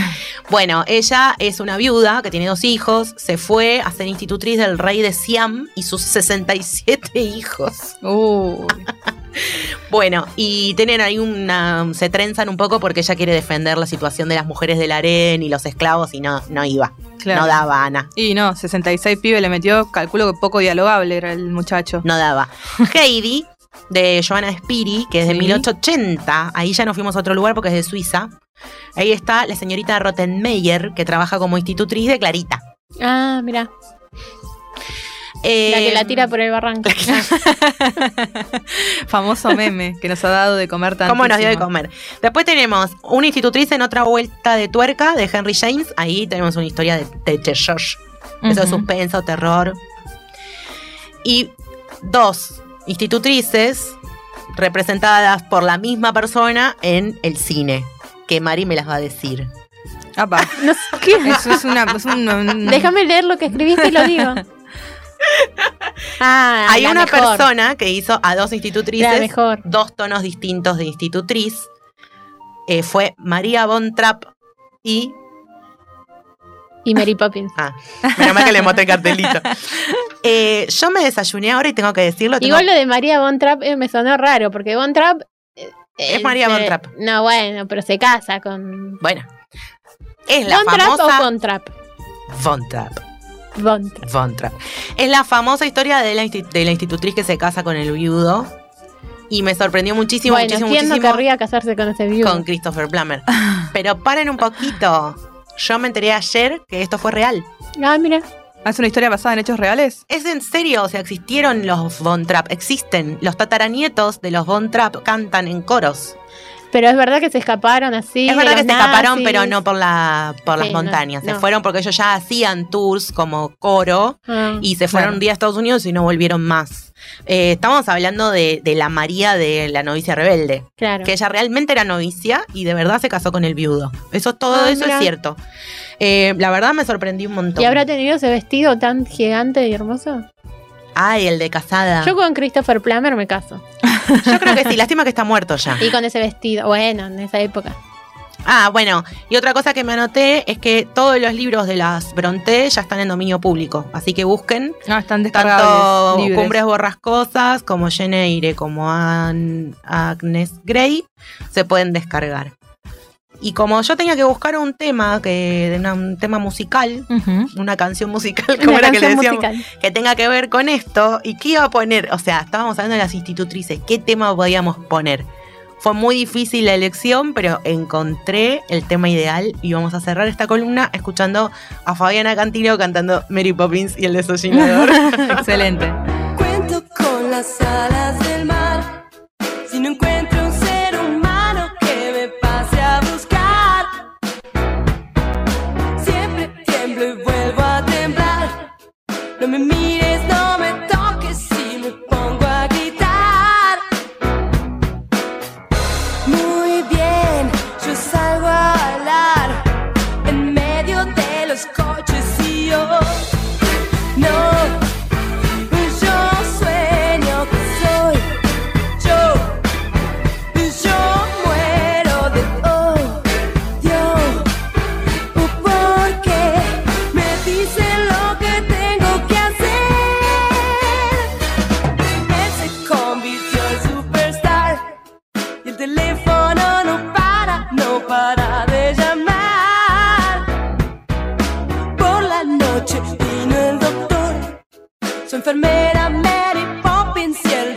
Bueno, ella es una viuda que tiene dos hijos, se fue a ser institutriz del rey de Siam y sus 67 hijos. Uh, [LAUGHS] Bueno, y tienen ahí una. se trenzan un poco porque ella quiere defender la situación de las mujeres del harén y los esclavos y no, no iba. claro. No daba, Ana. Y no, 66 pibes le metió, calculo que poco dialogable era el muchacho. No daba. [LAUGHS] Heidi, de Joanna Spiri, que es de Sí. 1880. Ahí ya nos fuimos a otro lugar porque es de Suiza. Ahí está la señorita Rottenmeier, que trabaja como institutriz de Clarita. Ah, mira, Eh, la que la tira por el barranco. [LAUGHS] [LAUGHS] Famoso meme que nos ha dado de comer tanto. ¿Cómo nos dio de comer? Después tenemos una institutriz en otra vuelta de tuerca de Henry James. Ahí tenemos una historia de, de terror. Eso es suspenso, terror. Y dos institutrices representadas por la misma persona en el cine. Que Mari me las va a decir. Apa, [LAUGHS] No sé qué. eso es una. es un- un- [LAUGHS] Déjame leer lo que escribiste y lo digo. [LAUGHS] Ah, Hay una mejor, persona que hizo a dos institutrices mejor. dos tonos distintos de institutriz. Eh, fue María Von Trapp y. Y Mary Poppins. Ah, menos mal que le mostré el cartelito. [LAUGHS] Eh, yo me desayuné ahora y tengo que decirlo. tengo- Igual lo de María Von Trapp eh, me sonó raro, porque Von Trapp. eh, Es eh, María se- Von Trapp. No, bueno, pero se casa con. Bueno. Es la ¿Von Trapp o famosa. Von Trapp? Von Trapp. Von Trapp. Von Trapp. Es la famosa historia de la, de la institutriz que se casa con el viudo. Y me sorprendió muchísimo, bueno, muchísimo, ¿quién no muchísimo querría casarse con ese viudo? con Christopher Plummer. Pero paren un poquito. Yo me enteré ayer que esto fue real. Ah, mira. ¿Es una historia basada en hechos reales? Es en serio, o sea, existieron los Von Trapp, existen. Los tataranietos de los Von Trapp cantan en coros. Pero es verdad que se escaparon así. es verdad que se escaparon, pero no por, la, por las no, montañas. Se no. fueron porque ellos ya hacían tours como coro Ah. y se fueron Claro. un día a Estados Unidos y no volvieron más. Eh, estamos hablando de, de la María de la novicia rebelde, Claro. que ella realmente era novicia y de verdad se casó con el viudo. Eso es todo, Ah, eso mira. es cierto. Eh, la verdad me sorprendí un montón. ¿Y habrá tenido ese vestido tan gigante y hermoso? Ay, el de casada. Yo con Christopher Plummer me caso. [LAUGHS] Yo creo que sí, lástima que está muerto ya. Y con ese vestido. Bueno, en esa época. Ah, bueno, y otra cosa que me anoté es que todos los libros de las Bronte ya están en dominio público, así que busquen No, están tanto descargables. libres. Cumbres Borrascosas como Jane Eyre como Agnes Grey se pueden descargar. Y como yo tenía que buscar un tema que un tema musical, una canción musical, como era que le decíamos, musical. que tenga que ver con esto, y qué iba a poner, o sea, estábamos hablando de las institutrices, qué tema podíamos poner. Fue muy difícil la elección, pero encontré el tema ideal y vamos a cerrar esta columna escuchando a Fabiana Cantilo cantando Mary Poppins y el desollinador. [LAUGHS] Excelente. Cuento con las alas del mar. Si no encuentro un ser humano que me pase a buscar, siempre tiemblo y vuelvo a temblar. No me mires, enfermera Mary Poppins y el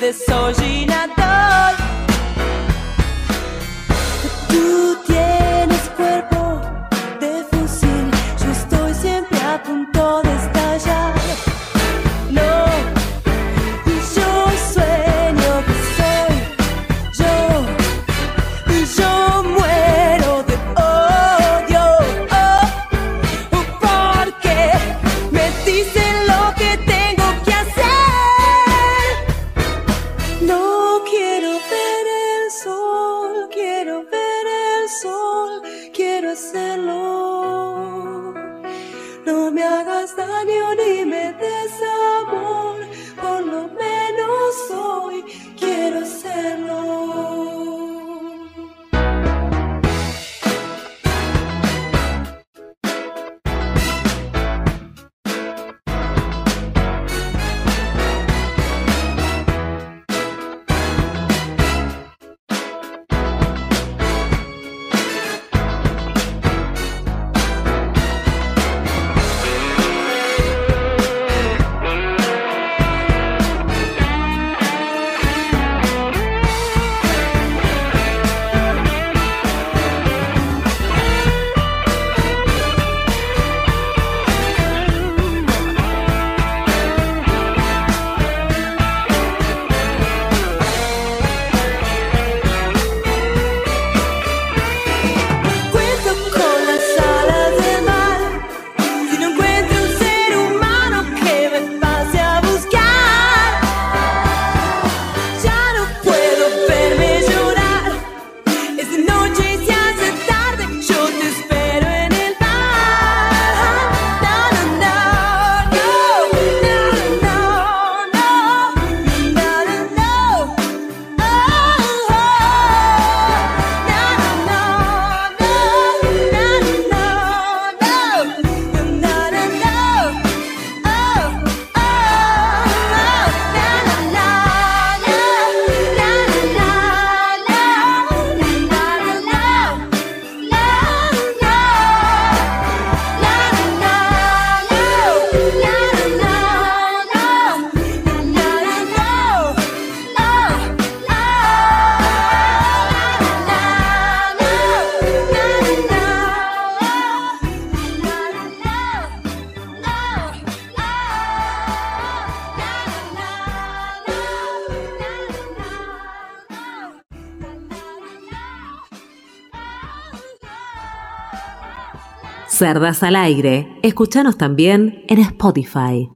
Cerdas al aire. Escúchanos también en Spotify.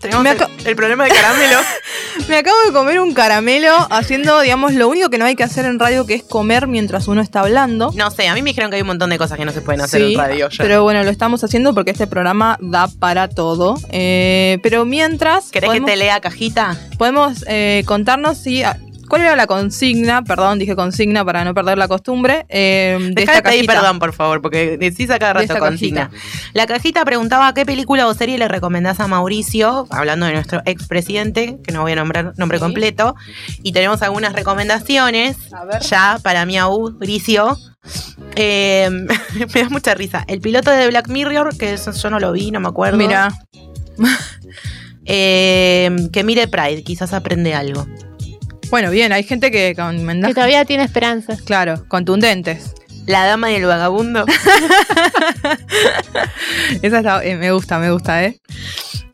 Tenemos el problema de caramelo. [LAUGHS] Me acabo de comer un caramelo haciendo, digamos, lo único que no hay que hacer en radio, que es comer mientras uno está hablando. No sé, a mí me dijeron que hay un montón de cosas que no se pueden hacer Sí, en radio. pero bueno, lo estamos haciendo porque este programa da para todo. Eh, pero mientras, ¿Querés podemos, que te lea cajita? podemos, eh, contarnos si... ¿Cuál era la consigna? Perdón, dije consigna para no perder la costumbre. eh, de esta cajita. perdón, por favor, porque decís a cada rato consigna. La cajita preguntaba qué película o serie le recomendás a Mauricio, hablando de nuestro expresidente, que no voy a nombrar nombre Sí. completo, y tenemos algunas recomendaciones A ver. ya para mi Mauricio. Eh, [LAUGHS] me da mucha risa. El piloto de Black Mirror, que eso yo no lo vi, no me acuerdo. Mira, Eh, que mire Pride, quizás aprende algo. Bueno, bien, hay gente que con Que todavía tiene esperanzas. claro, contundentes. La dama y el vagabundo. [LAUGHS] Esa está- eh, me gusta, me gusta, ¿eh?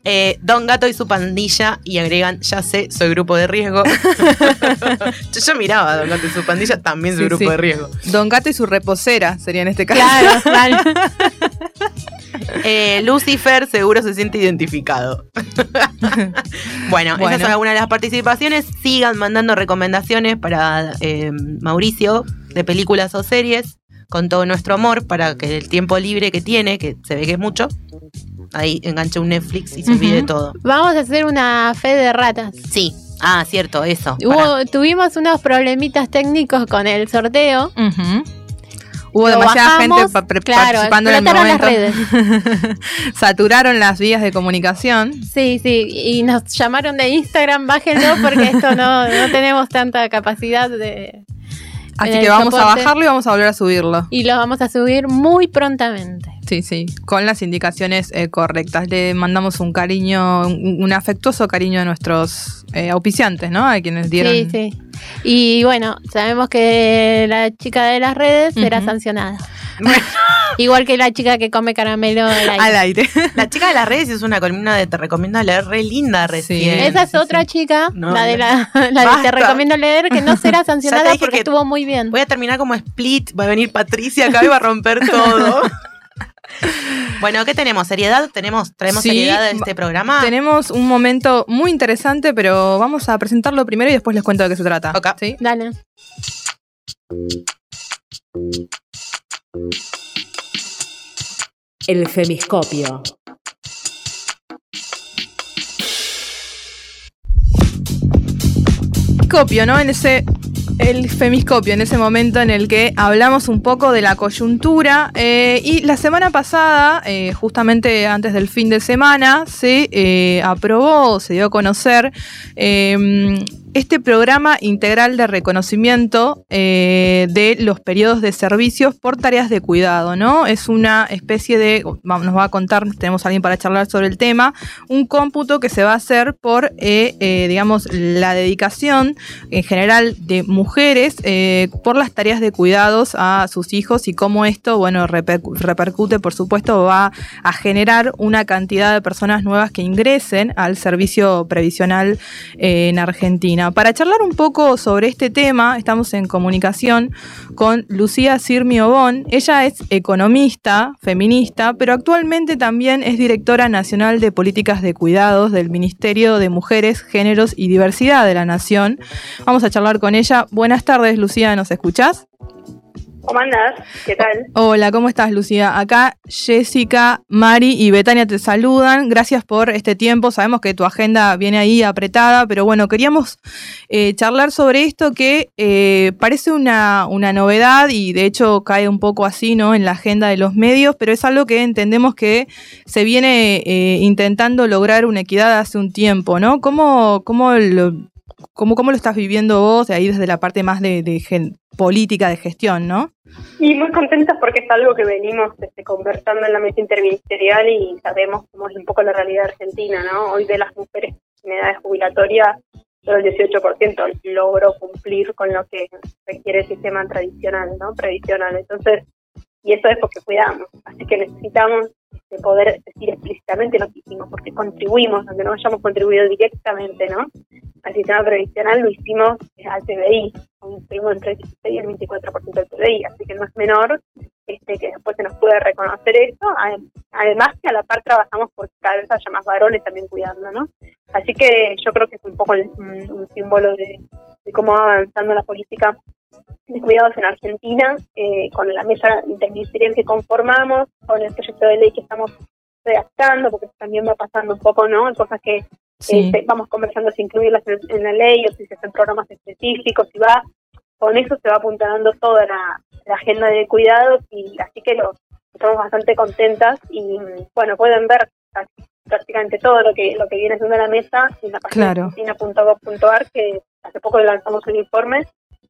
Eh, Don Gato y su pandilla y agregan, ya sé, soy grupo de riesgo. [LAUGHS] yo, yo miraba a Don Gato y su pandilla, también soy Sí, grupo sí. de riesgo. Don Gato y su reposera sería en este caso. Claro, [LAUGHS] claro. [LAUGHS] Eh, Lucifer seguro se siente identificado. bueno, [LAUGHS] Bueno. esas son algunas de las participaciones. Sigan mandando recomendaciones para eh, Mauricio de películas o series con todo nuestro amor para que el tiempo libre que tiene, que se ve que es mucho, ahí enganche un Netflix y se olvide todo. Vamos a hacer una fe de ratas. Sí, ah, cierto, eso. Hubo- tuvimos unos problemitas técnicos con el sorteo. Ujú. Hubo Lo demasiada bajamos, gente pa- pre- claro, participando en el momento. las redes. [LAUGHS] Saturaron las vías de comunicación. Sí, sí, y nos llamaron de Instagram, bájenlo porque esto no, no tenemos tanta capacidad de... Así que vamos a bajarlo y vamos a volver a subirlo. Y lo vamos a subir muy prontamente. Sí, sí, con las indicaciones eh, correctas. Le mandamos un cariño, un, un afectuoso cariño a nuestros eh, auspiciantes, ¿no? A quienes dieron. Sí, sí. Y bueno, sabemos que la chica de las redes será sancionada. [LAUGHS] Igual que la chica que come caramelo al aire. Al aire. La chica de las redes es una columna de Te recomiendo leer re linda recién. Esa es otra chica, No, la de la, la de te recomiendo leer, que no será [LAUGHS] sancionada porque que- estuvo muy bien. Voy a terminar como Split, va a venir Patricia acá y va a romper todo. [LAUGHS] [LAUGHS] Bueno, ¿qué tenemos? ¿Seriedad? ¿Tenemos, ¿Traemos Sí, seriedad en este programa? Tenemos un momento muy interesante, pero vamos a presentarlo primero y después les cuento de qué se trata. Ok. ¿Sí? Dale. El femiscopio. Femiscopio, ¿no? En ese. El femiscopio, en ese momento en el que hablamos un poco de la coyuntura. eh, y la semana pasada, eh, justamente antes del fin de semana, se eh, aprobó, se dio a conocer este programa integral de reconocimiento eh, de los periodos de servicios por tareas de cuidado, ¿no? Es una especie de, nos va a contar, tenemos a alguien para charlar sobre el tema, un cómputo que se va a hacer por, eh, eh, digamos, la dedicación en general de mujeres eh, por las tareas de cuidados a sus hijos y cómo esto, bueno, repercu- repercute, por supuesto, va a generar una cantidad de personas nuevas que ingresen al servicio previsional en Argentina. Para charlar un poco sobre este tema, estamos en comunicación con Lucía Sirmio Bon. Ella es economista, feminista, pero actualmente también es directora nacional de políticas de cuidados del Ministerio de Mujeres, Géneros y Diversidad de la Nación. Vamos a charlar con ella. Buenas tardes, Lucía, ¿nos escuchás? ¿Cómo andás? ¿Qué tal? Hola, ¿cómo estás, Lucía? Acá Jessica, Mari y Betania te saludan. Gracias por este tiempo. Sabemos que tu agenda viene ahí apretada, pero bueno, queríamos eh, charlar sobre esto que eh, parece una, una novedad y de hecho cae un poco así, ¿no? En la agenda de los medios, pero es algo que entendemos que se viene eh, intentando lograr una equidad hace un tiempo, ¿no? ¿Cómo, cómo lo, cómo, cómo lo estás viviendo vos de ahí desde la parte más de, gen- política, de gestión, ¿no? Y muy contentas porque es algo que venimos este, conversando en la mesa interministerial y sabemos cómo es un poco la realidad argentina, ¿no? Hoy de las mujeres en edad jubilatoria, solo el 18% logró cumplir con lo que requiere el sistema tradicional, ¿no? Previsional. Entonces, y eso es porque cuidamos. Así que necesitamos este, poder decir explícitamente lo que hicimos, porque contribuimos, aunque no hayamos contribuido directamente, ¿no? Al sistema previsional lo hicimos al PBI, contribuimos entre el 16 y el 24% del PBI, así que no es menor este, que después se nos puede reconocer eso. Adem- Además que a la par trabajamos porque cada vez haya más varones también cuidando, ¿no? Así que yo creo que es un poco un, un símbolo de, de cómo va avanzando la política de cuidados en Argentina, eh, con la mesa interministerial que conformamos, con el proyecto de ley que estamos redactando, porque también va pasando un poco, ¿no? Cosas que Sí. eh, vamos conversando si incluirlas en, en la ley o si se hacen programas específicos, y va, con eso se va apuntando toda la, la agenda de cuidados y así que lo, estamos bastante contentas y bueno, pueden ver prácticamente todo lo que lo que viene haciendo la mesa en la página Claro. que hace poco lanzamos un informe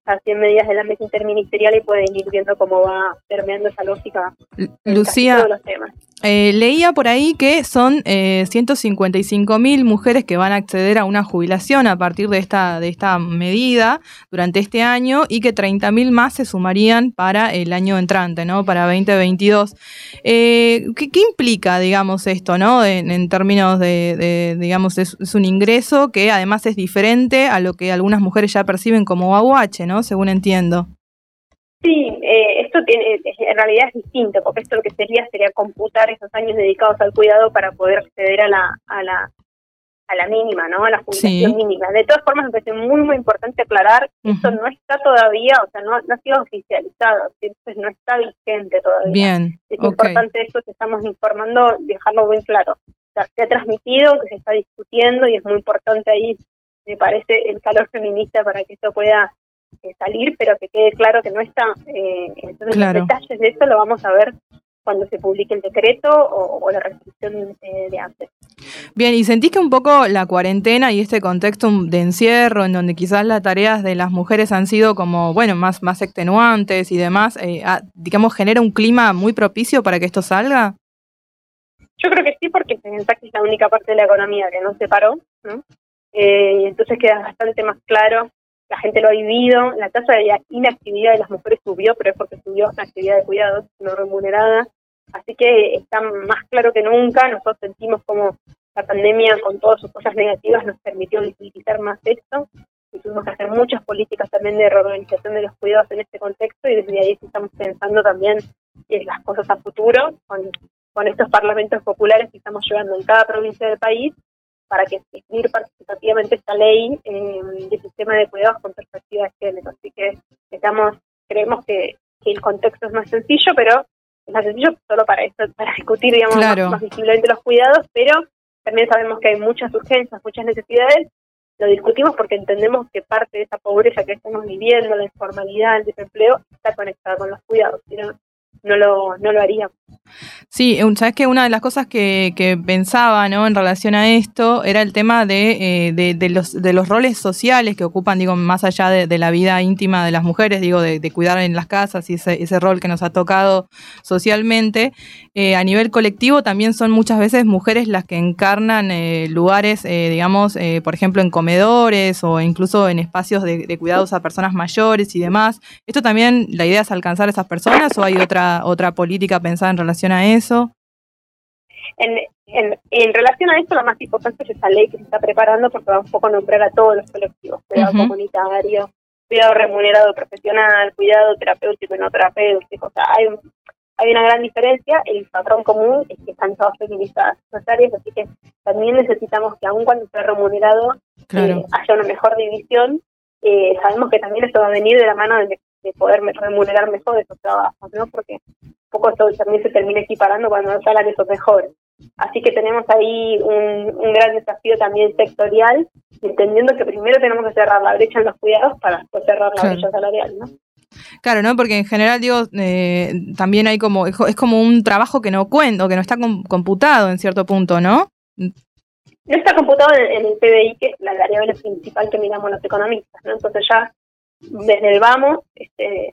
a 100 medidas de la mesa interministerial y pueden ir viendo cómo va permeando esa lógica en casi Lucía, todos los temas. Eh, leía por ahí que son eh, 155 mil mujeres que van a acceder a una jubilación a partir de esta, de esta medida durante este año y que 30 mil más se sumarían para el año entrante, ¿no? Para 2022. Eh, ¿qué, implica, digamos, esto, ¿no? En, términos de, de, digamos, es, es un ingreso que además es diferente a lo que algunas mujeres ya perciben como AUH, ¿no? Según entiendo. Sí, eh, esto tiene, en realidad es distinto, porque esto lo que sería sería computar esos años dedicados al cuidado para poder acceder a la, a la, a la mínima, ¿no? A la jubilación Sí. mínima. De todas formas, me parece muy, muy importante aclarar que esto Ujú. no está todavía, o sea, no, no ha sido oficializado, entonces no está vigente todavía. Bien, Es importante esto que estamos informando, dejarlo bien claro. O sea, se ha transmitido, que se está discutiendo y es muy importante ahí, me parece, el calor feminista para que esto pueda salir, pero que quede claro que no está. Eh, entonces, Claro. los detalles de esto lo vamos a ver cuando se publique el decreto o, o la restricción eh, de antes. Bien, ¿y sentís que un poco la cuarentena y este contexto de encierro, en donde quizás las tareas de las mujeres han sido como, bueno, más, más extenuantes y demás, eh, ah, digamos, genera un clima muy propicio para que esto salga? Yo creo que sí, porque pensá que es la única parte de la economía que no se paró, ¿no? Eh, y entonces queda bastante más claro, la gente lo ha vivido, la tasa de inactividad de las mujeres subió, pero es porque subió la actividad de cuidados no remunerada, así que está más claro que nunca, nosotros sentimos como la pandemia con todas sus cosas negativas nos permitió visibilizar más esto, y tuvimos que hacer muchas políticas también de reorganización de los cuidados en este contexto, y desde ahí estamos pensando también en las cosas a futuro, con con estos parlamentos populares que estamos llevando en cada provincia del país para que se participativamente esta ley eh, de sistema de cuidados con perspectiva de género. Así que estamos, creemos que, el contexto es más sencillo, pero es más sencillo solo para esto, para discutir, digamos, más, visiblemente los cuidados, pero también sabemos que hay muchas urgencias, muchas necesidades. Lo discutimos porque entendemos que parte de esa pobreza que estamos viviendo, la informalidad, el desempleo, está conectada con los cuidados no lo, no lo haría. Sí, sabes que una de las cosas que, pensaba ¿no? en relación a esto era el tema de, eh, los, roles sociales que ocupan, digo, más allá de, la vida íntima de las mujeres, digo, de, cuidar en las casas y ese, ese, rol que nos ha tocado socialmente. Eh, a nivel colectivo también son muchas veces mujeres las que encarnan eh, lugares, digamos, por ejemplo, en comedores o incluso en espacios de cuidados a personas mayores y demás. ¿Esto también, la idea es alcanzar a esas personas o hay otra otra, política pensada en relación a eso? En, en, relación a esto, lo más importante es esa ley que se está preparando porque va un poco a nombrar a todos los colectivos, cuidado comunitario, cuidado remunerado profesional, cuidado terapéutico y no terapéutico. O sea, hay, hay una gran diferencia. El patrón común es que están todas feministas esas áreas, así que también necesitamos que aun cuando esté remunerado eh, haya una mejor división. Eh, sabemos que también esto va a venir de la mano de de poder remunerar mejor esos trabajos, ¿no? Porque un poco esto también se termina equiparando cuando los esos mejores. Así que tenemos ahí un, un gran desafío también sectorial, entendiendo que primero tenemos que cerrar la brecha en los cuidados para después cerrar la brecha salarial, ¿no? Claro, ¿no? Porque en general, digo, eh, también hay como, es como un trabajo que no cuenta, o que no está computado en cierto punto, ¿no? No está computado en, el PBI, que es la variable principal que miramos los economistas, ¿no? Entonces ya desde el vamos, este,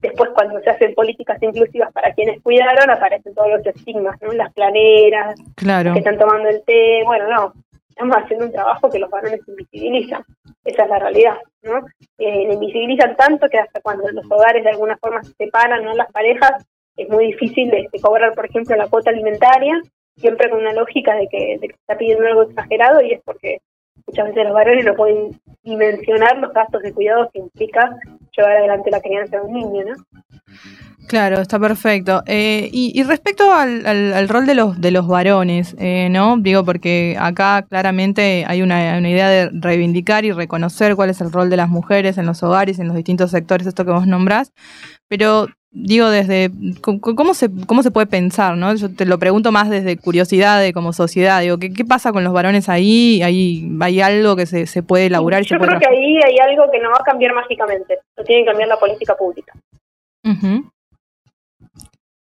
después cuando se hacen políticas inclusivas para quienes cuidaron, aparecen todos los estigmas, ¿no? Las planeras, claro. que están tomando el té, bueno, no, estamos haciendo un trabajo que los varones invisibilizan, esa es la realidad, ¿no? Eh, invisibilizan tanto que hasta cuando los hogares de alguna forma se separan, ¿no? Las parejas, es muy difícil de, cobrar, por ejemplo, la cuota alimentaria, siempre con una lógica de que, de que está pidiendo algo exagerado y es porque muchas veces los varones no pueden dimensionar los gastos de cuidado que implica llevar adelante la crianza de un niño, ¿no? Claro, está perfecto. Eh, y, respecto al, rol de los, de los varones, eh, ¿no? Digo, porque acá claramente hay una, una, idea de reivindicar y reconocer cuál es el rol de las mujeres en los hogares, en los distintos sectores, esto que vos nombrás, pero digo desde cómo se cómo se puede pensar no yo te lo pregunto más desde curiosidad de como sociedad digo qué, qué pasa con los varones ahí hay hay algo que se, se puede elaborar yo creo que ahí hay algo que no va a cambiar mágicamente. Lo tiene que cambiar la política pública.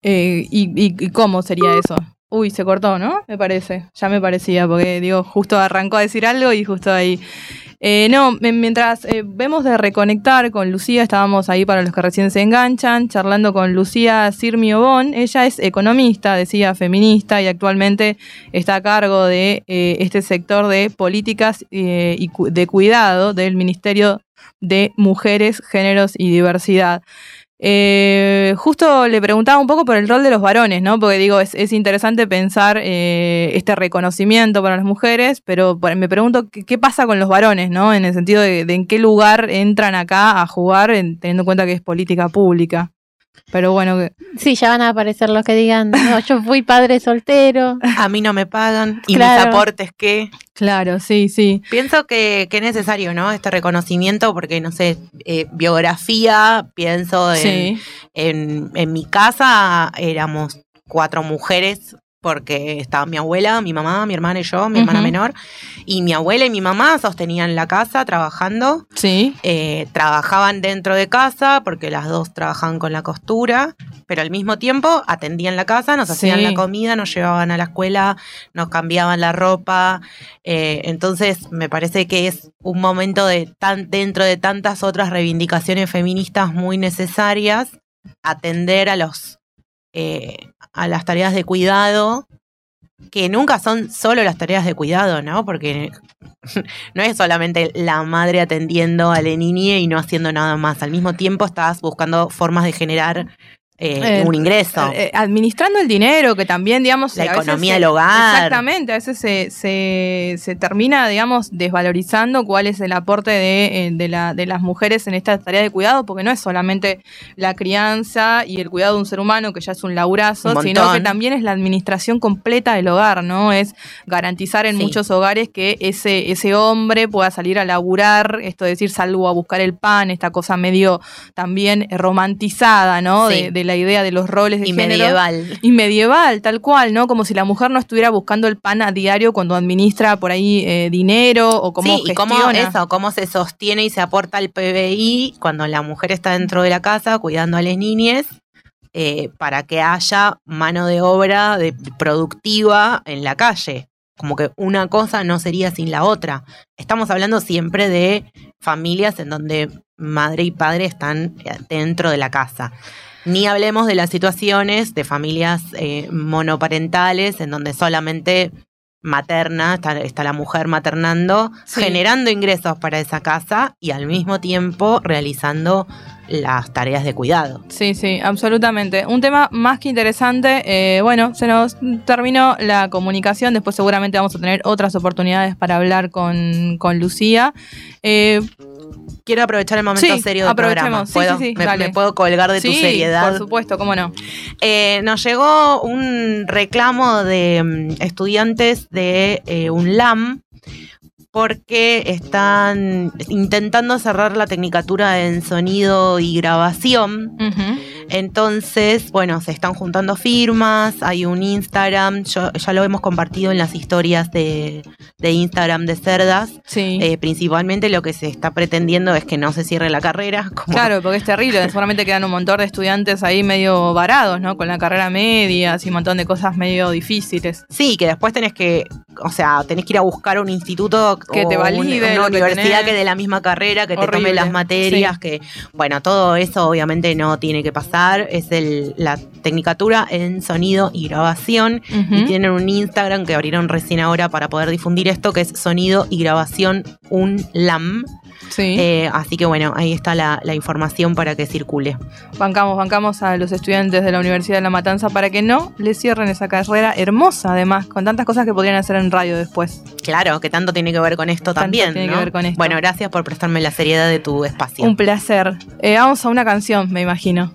Eh, y, y, cómo sería eso Uy, se cortó, ¿no? Me parece. Ya me parecía, porque digo, justo arrancó a decir algo y justo ahí eh, no, mientras eh, vemos de reconectar con Lucía, estábamos ahí para los que recién se enganchan, charlando con Lucía Sirmi Obón. Ella es economista, decía feminista y actualmente está a cargo de eh, este sector de políticas y de cuidado del Ministerio de Mujeres, Géneros y Diversidad. Eh, justo le preguntaba un poco por el rol de los varones, ¿no? Porque digo, es, interesante pensar eh, este reconocimiento para las mujeres, pero me pregunto qué, pasa con los varones, ¿no? En el sentido de, en qué lugar entran acá a jugar, teniendo en cuenta que es política pública. Pero bueno. Sí, ya van a aparecer los que digan, no, yo fui padre soltero. A mí no me pagan. ¿Y mis aportes qué? Claro, sí, sí. Pienso que, que, es necesario, ¿no? Este reconocimiento, porque, no sé, eh, biografía, pienso en, en, en mi casa éramos cuatro mujeres porque estaba mi abuela, mi mamá, mi hermana y yo, mi hermana menor. Y mi abuela y mi mamá sostenían la casa trabajando. Sí. Eh, trabajaban dentro de casa porque las dos trabajaban con la costura, pero al mismo tiempo atendían la casa, nos hacían la comida, nos llevaban a la escuela, nos cambiaban la ropa. Eh, entonces me parece que es un momento de tan, dentro de tantas otras reivindicaciones feministas muy necesarias atender a los eh, a las tareas de cuidado, que nunca son solo las tareas de cuidado, ¿no? Porque [LAUGHS] no es solamente la madre atendiendo a la niña y no haciendo nada más. Al mismo tiempo estás buscando formas de generar eh, Eh, un ingreso. Eh, administrando el dinero, que también, digamos... La economía del hogar. Exactamente, a veces se, se, se termina, digamos, desvalorizando cuál es el aporte de, eh, de, la, de las mujeres en esta tarea de cuidado, porque no es solamente la crianza y el cuidado de un ser humano, que ya es un laburazo, Un sino que también es la administración completa del hogar, ¿no? Es garantizar en Sí. muchos hogares que ese, ese hombre pueda salir a laburar, esto de decir, salgo a buscar el pan, esta cosa medio también eh, romantizada, ¿no? Sí. De, de la idea de los roles de y género. medieval. Y medieval, tal cual, ¿no? Como si la mujer no estuviera buscando el pan a diario cuando administra por ahí eh, dinero o cómo sí, y cómo eso, cómo se sostiene y se aporta al PBI cuando la mujer está dentro de la casa cuidando a las niñas eh, para que haya mano de obra de, productiva en la calle. Como que una cosa no sería sin la otra. Estamos hablando siempre de familias en donde madre y padre están eh, dentro de la casa. Ni hablemos de las situaciones de familias eh, monoparentales en donde solamente materna, está, está la mujer maternando, Sí. generando ingresos para esa casa y al mismo tiempo realizando las tareas de cuidado. Sí, sí, absolutamente. Un tema más que interesante. eh, bueno, se nos terminó la comunicación. Después seguramente vamos a tener otras oportunidades para hablar con, con Lucía. Eh, Quiero aprovechar el momento Sí, serio del programa. aprovechemos. Sí, ¿Puedo? sí, sí, me, puedo colgar de tu seriedad. por supuesto, cómo no. Eh, nos llegó un reclamo de mm, estudiantes de un LAM porque están intentando cerrar la tecnicatura en sonido y grabación. Entonces, bueno, se están juntando firmas, hay un Instagram, yo, ya lo hemos compartido en las historias de, de Instagram de Cerdas. Sí. Eh, principalmente lo que se está pretendiendo es que no se cierre la carrera. [LAUGHS] como- Claro, porque es terrible. Seguramente quedan un montón de estudiantes ahí medio varados, ¿no? Con la carrera media, y un montón de cosas medio difíciles. Sí, que después tenés que, o sea, tenés que ir a buscar un instituto Que o te valide una que universidad tenés. que, de la misma carrera, que te tome las materias, que, bueno, todo eso obviamente no tiene que pasar. Es el, la tecnicatura en sonido y grabación. Y tienen un Instagram que abrieron recién ahora para poder difundir esto, que es sonido y grabación un LAM. Sí. Eh, así que bueno, ahí está la, la información para que circule. Bancamos, bancamos a los estudiantes de la Universidad de La Matanza para que no les cierren esa carrera hermosa, además, con tantas cosas que podrían hacer en radio después. Claro, que tanto tiene que ver con esto Tanto también. tiene que ¿no? ver con esto. Bueno, gracias por prestarme la seriedad de tu espacio. Un placer. Eh, vamos a una canción, me imagino.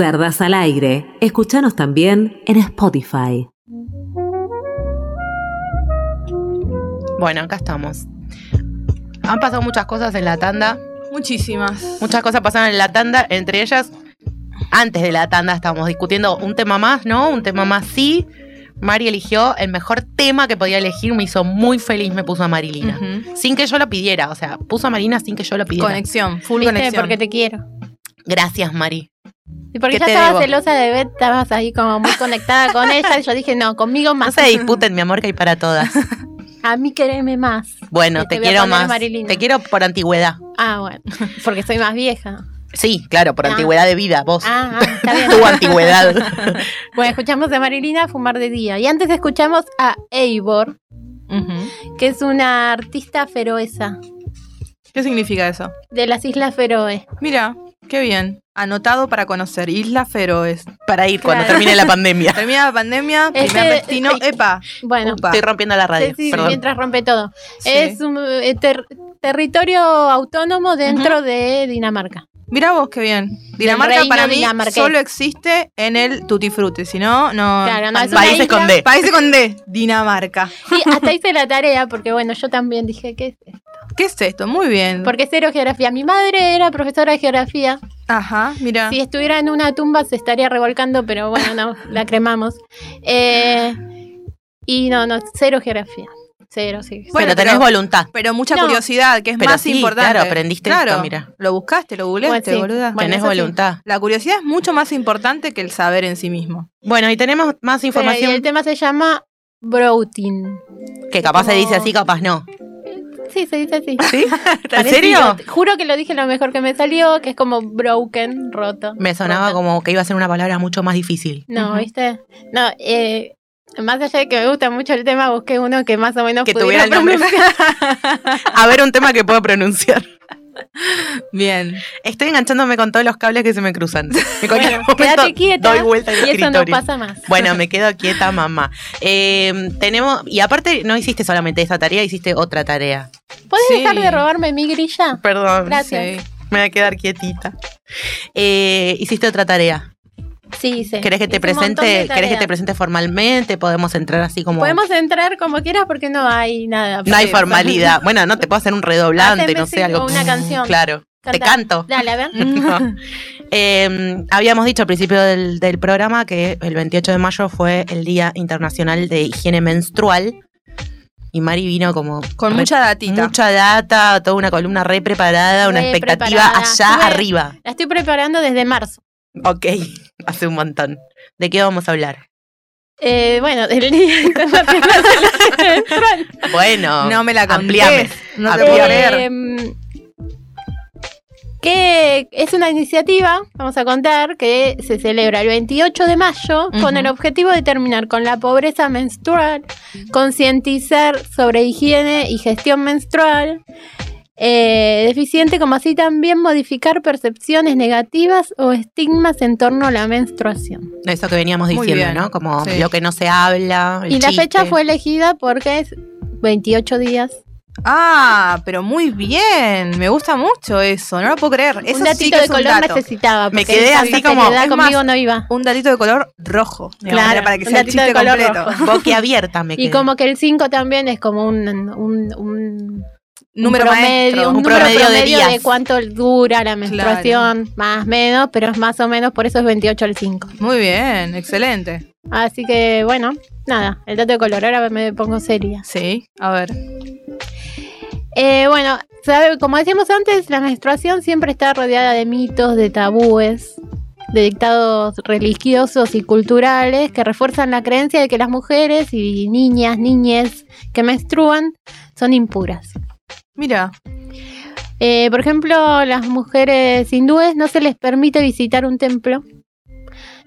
Cerdas al aire. Escúchanos también en Spotify. Bueno, acá estamos. Han pasado muchas cosas en la tanda. Muchísimas. Muchas cosas pasaron en la tanda, entre ellas, antes de la tanda estábamos discutiendo un tema más, ¿no? Un tema más sí. Mari eligió el mejor tema que podía elegir, me hizo muy feliz, me puso a Marilina. Sin que yo lo pidiera, o sea, puso a Marina sin que yo lo pidiera. Conexión, full ¿Viste? conexión. Porque te quiero. Gracias, Mari. Y porque ¿Qué ya debo? celosa de Beth, estabas ahí como muy conectada con [LAUGHS] ella. Y yo dije, no, conmigo No más. se disputen, mi amor, que hay para todas. [LAUGHS] A mí quereme más. Bueno, te, quiero más. Marilina. Te quiero por antigüedad. Ah, bueno. [LAUGHS] Porque soy más vieja. Sí, claro, por Ah. antigüedad de vida, vos. Ah, ah, está bien. Tu antigüedad. Bueno, escuchamos a Marilina fumar de día. Y antes escuchamos a Eivor, que es una artista feroesa ¿Qué significa eso? de las Islas Feroe. Mira, qué bien. Anotado para conocer. Isla Feroes. Para ir cuando Claro. termine la [LAUGHS] pandemia. Termina la pandemia, Este- primer destino. Epa. Bueno, Upa. Estoy rompiendo la radio. sí, sí, perdón. mientras rompe todo. Sí. Es un eh, ter- territorio autónomo dentro de Dinamarca. Mira vos, qué bien. Dinamarca reino para mí dinamarqués. solo existe en el Tutti Frutti. Si no, no. Claro, no, es una Países isla. con D. Países con D. Dinamarca. Sí, hasta hice la tarea, porque bueno, yo también dije que ¿Qué es esto? Muy bien. porque cero geografía. Mi madre era profesora de geografía. Ajá, mira. Si estuviera en una tumba se estaría revolcando, pero bueno, no, [LAUGHS] la cremamos. Eh, y no, no, cero geografía. Cero, sí. Bueno, pero tenés pero- voluntad. Pero mucha No. curiosidad, que es Pero más sí, importante. claro, aprendiste Claro, esto, mira. Lo buscaste, lo googleaste, Bueno, sí. boluda. Bueno, tenés sí. voluntad. La curiosidad es mucho más importante que el saber en sí mismo. Bueno, y tenemos más Pero, y información el tema se llama Broughtin. que capaz se dice así, capaz no. Sí, se dice así. ¿Sí? [LAUGHS] ¿En serio? Juro que lo dije lo mejor que me salió, que es como broken, roto. Me sonaba Rota. como que iba a ser una palabra mucho más difícil. No, Ujú. ¿viste? No, eh, más allá de que me gusta mucho el tema, busqué uno que más o menos Que pudiera tuviera el nombre. pronunciar. [LAUGHS] A ver, un tema que puedo pronunciar. [LAUGHS] [LAUGHS] Bien. Estoy enganchándome con todos los cables que se me cruzan. [LAUGHS] En cualquier Bueno, momento quédate quieta. Doy vuelta al y eso no escritorio. pasa más. [LAUGHS] Bueno, me quedo quieta, mamá. Eh, tenemos, y aparte, no hiciste solamente esa tarea, hiciste otra tarea. ¿Puedes Sí. dejar de robarme mi grilla? Perdón. Gracias. Sí. Me voy a quedar quietita. Eh, hiciste otra tarea. Sí, sí. ¿Querés que te presente, querés que te presente formalmente? Podemos entrar así como. Podemos entrar como quieras porque no hay nada. No hay formalidad. [LAUGHS] Bueno, no te puedo hacer un redoblante, no sé, sí, algo. una canción. Claro. Te canto. Dale, a ver. [LAUGHS] No. [LAUGHS] Eh, habíamos dicho al principio del, del programa que el 28 de mayo fue el Día Internacional de Higiene Menstrual. Y Mari vino como. Con mucha datita. Mucha data, toda una columna re preparada, una expectativa preparada. allá Estuve- arriba. La estoy preparando desde marzo. Ok, hace un montón. ¿De qué vamos a hablar? Eh, bueno, del Día Internacional de la Higiene Menstrual. Bueno, No me la ampliame. No te puedo creer. Eh, que es una iniciativa, vamos a contar, que se celebra el 28 de mayo con el objetivo de terminar con la pobreza menstrual, concientizar sobre higiene y gestión menstrual eh, deficiente, como así también modificar percepciones negativas o estigmas en torno a la menstruación. Eso que veníamos Muy diciendo, bien. ¿no? Como Sí. lo que no se habla. el y la chiste. fecha fue elegida porque es 28 días. Ah, pero muy bien. Me gusta mucho eso. No lo puedo creer. Eso un datito sí que de es un color dato. necesitaba. Me quedé esa así como- conmigo más, no iba. Un datito de color rojo. Claro, para que sea el datito de chiste color completo. Boquiabierta me quedé. Y como que el 5 también es como un, un, un- Número un promedio, maestro. un, Un número promedio de días. de cuánto dura la menstruación, más o menos, pero es más o menos, por eso es 28 al 5. Muy bien, excelente. Así que bueno, nada, el dato de color, ahora me pongo seria. Sí, a ver. Eh, bueno, sabe, como decíamos antes, la menstruación siempre está rodeada de mitos, de tabúes, de dictados religiosos y culturales que refuerzan la creencia de que las mujeres y niñas, niñes que menstruan son impuras. Mira, Eh, por ejemplo, las mujeres hindúes no se les permite visitar un templo,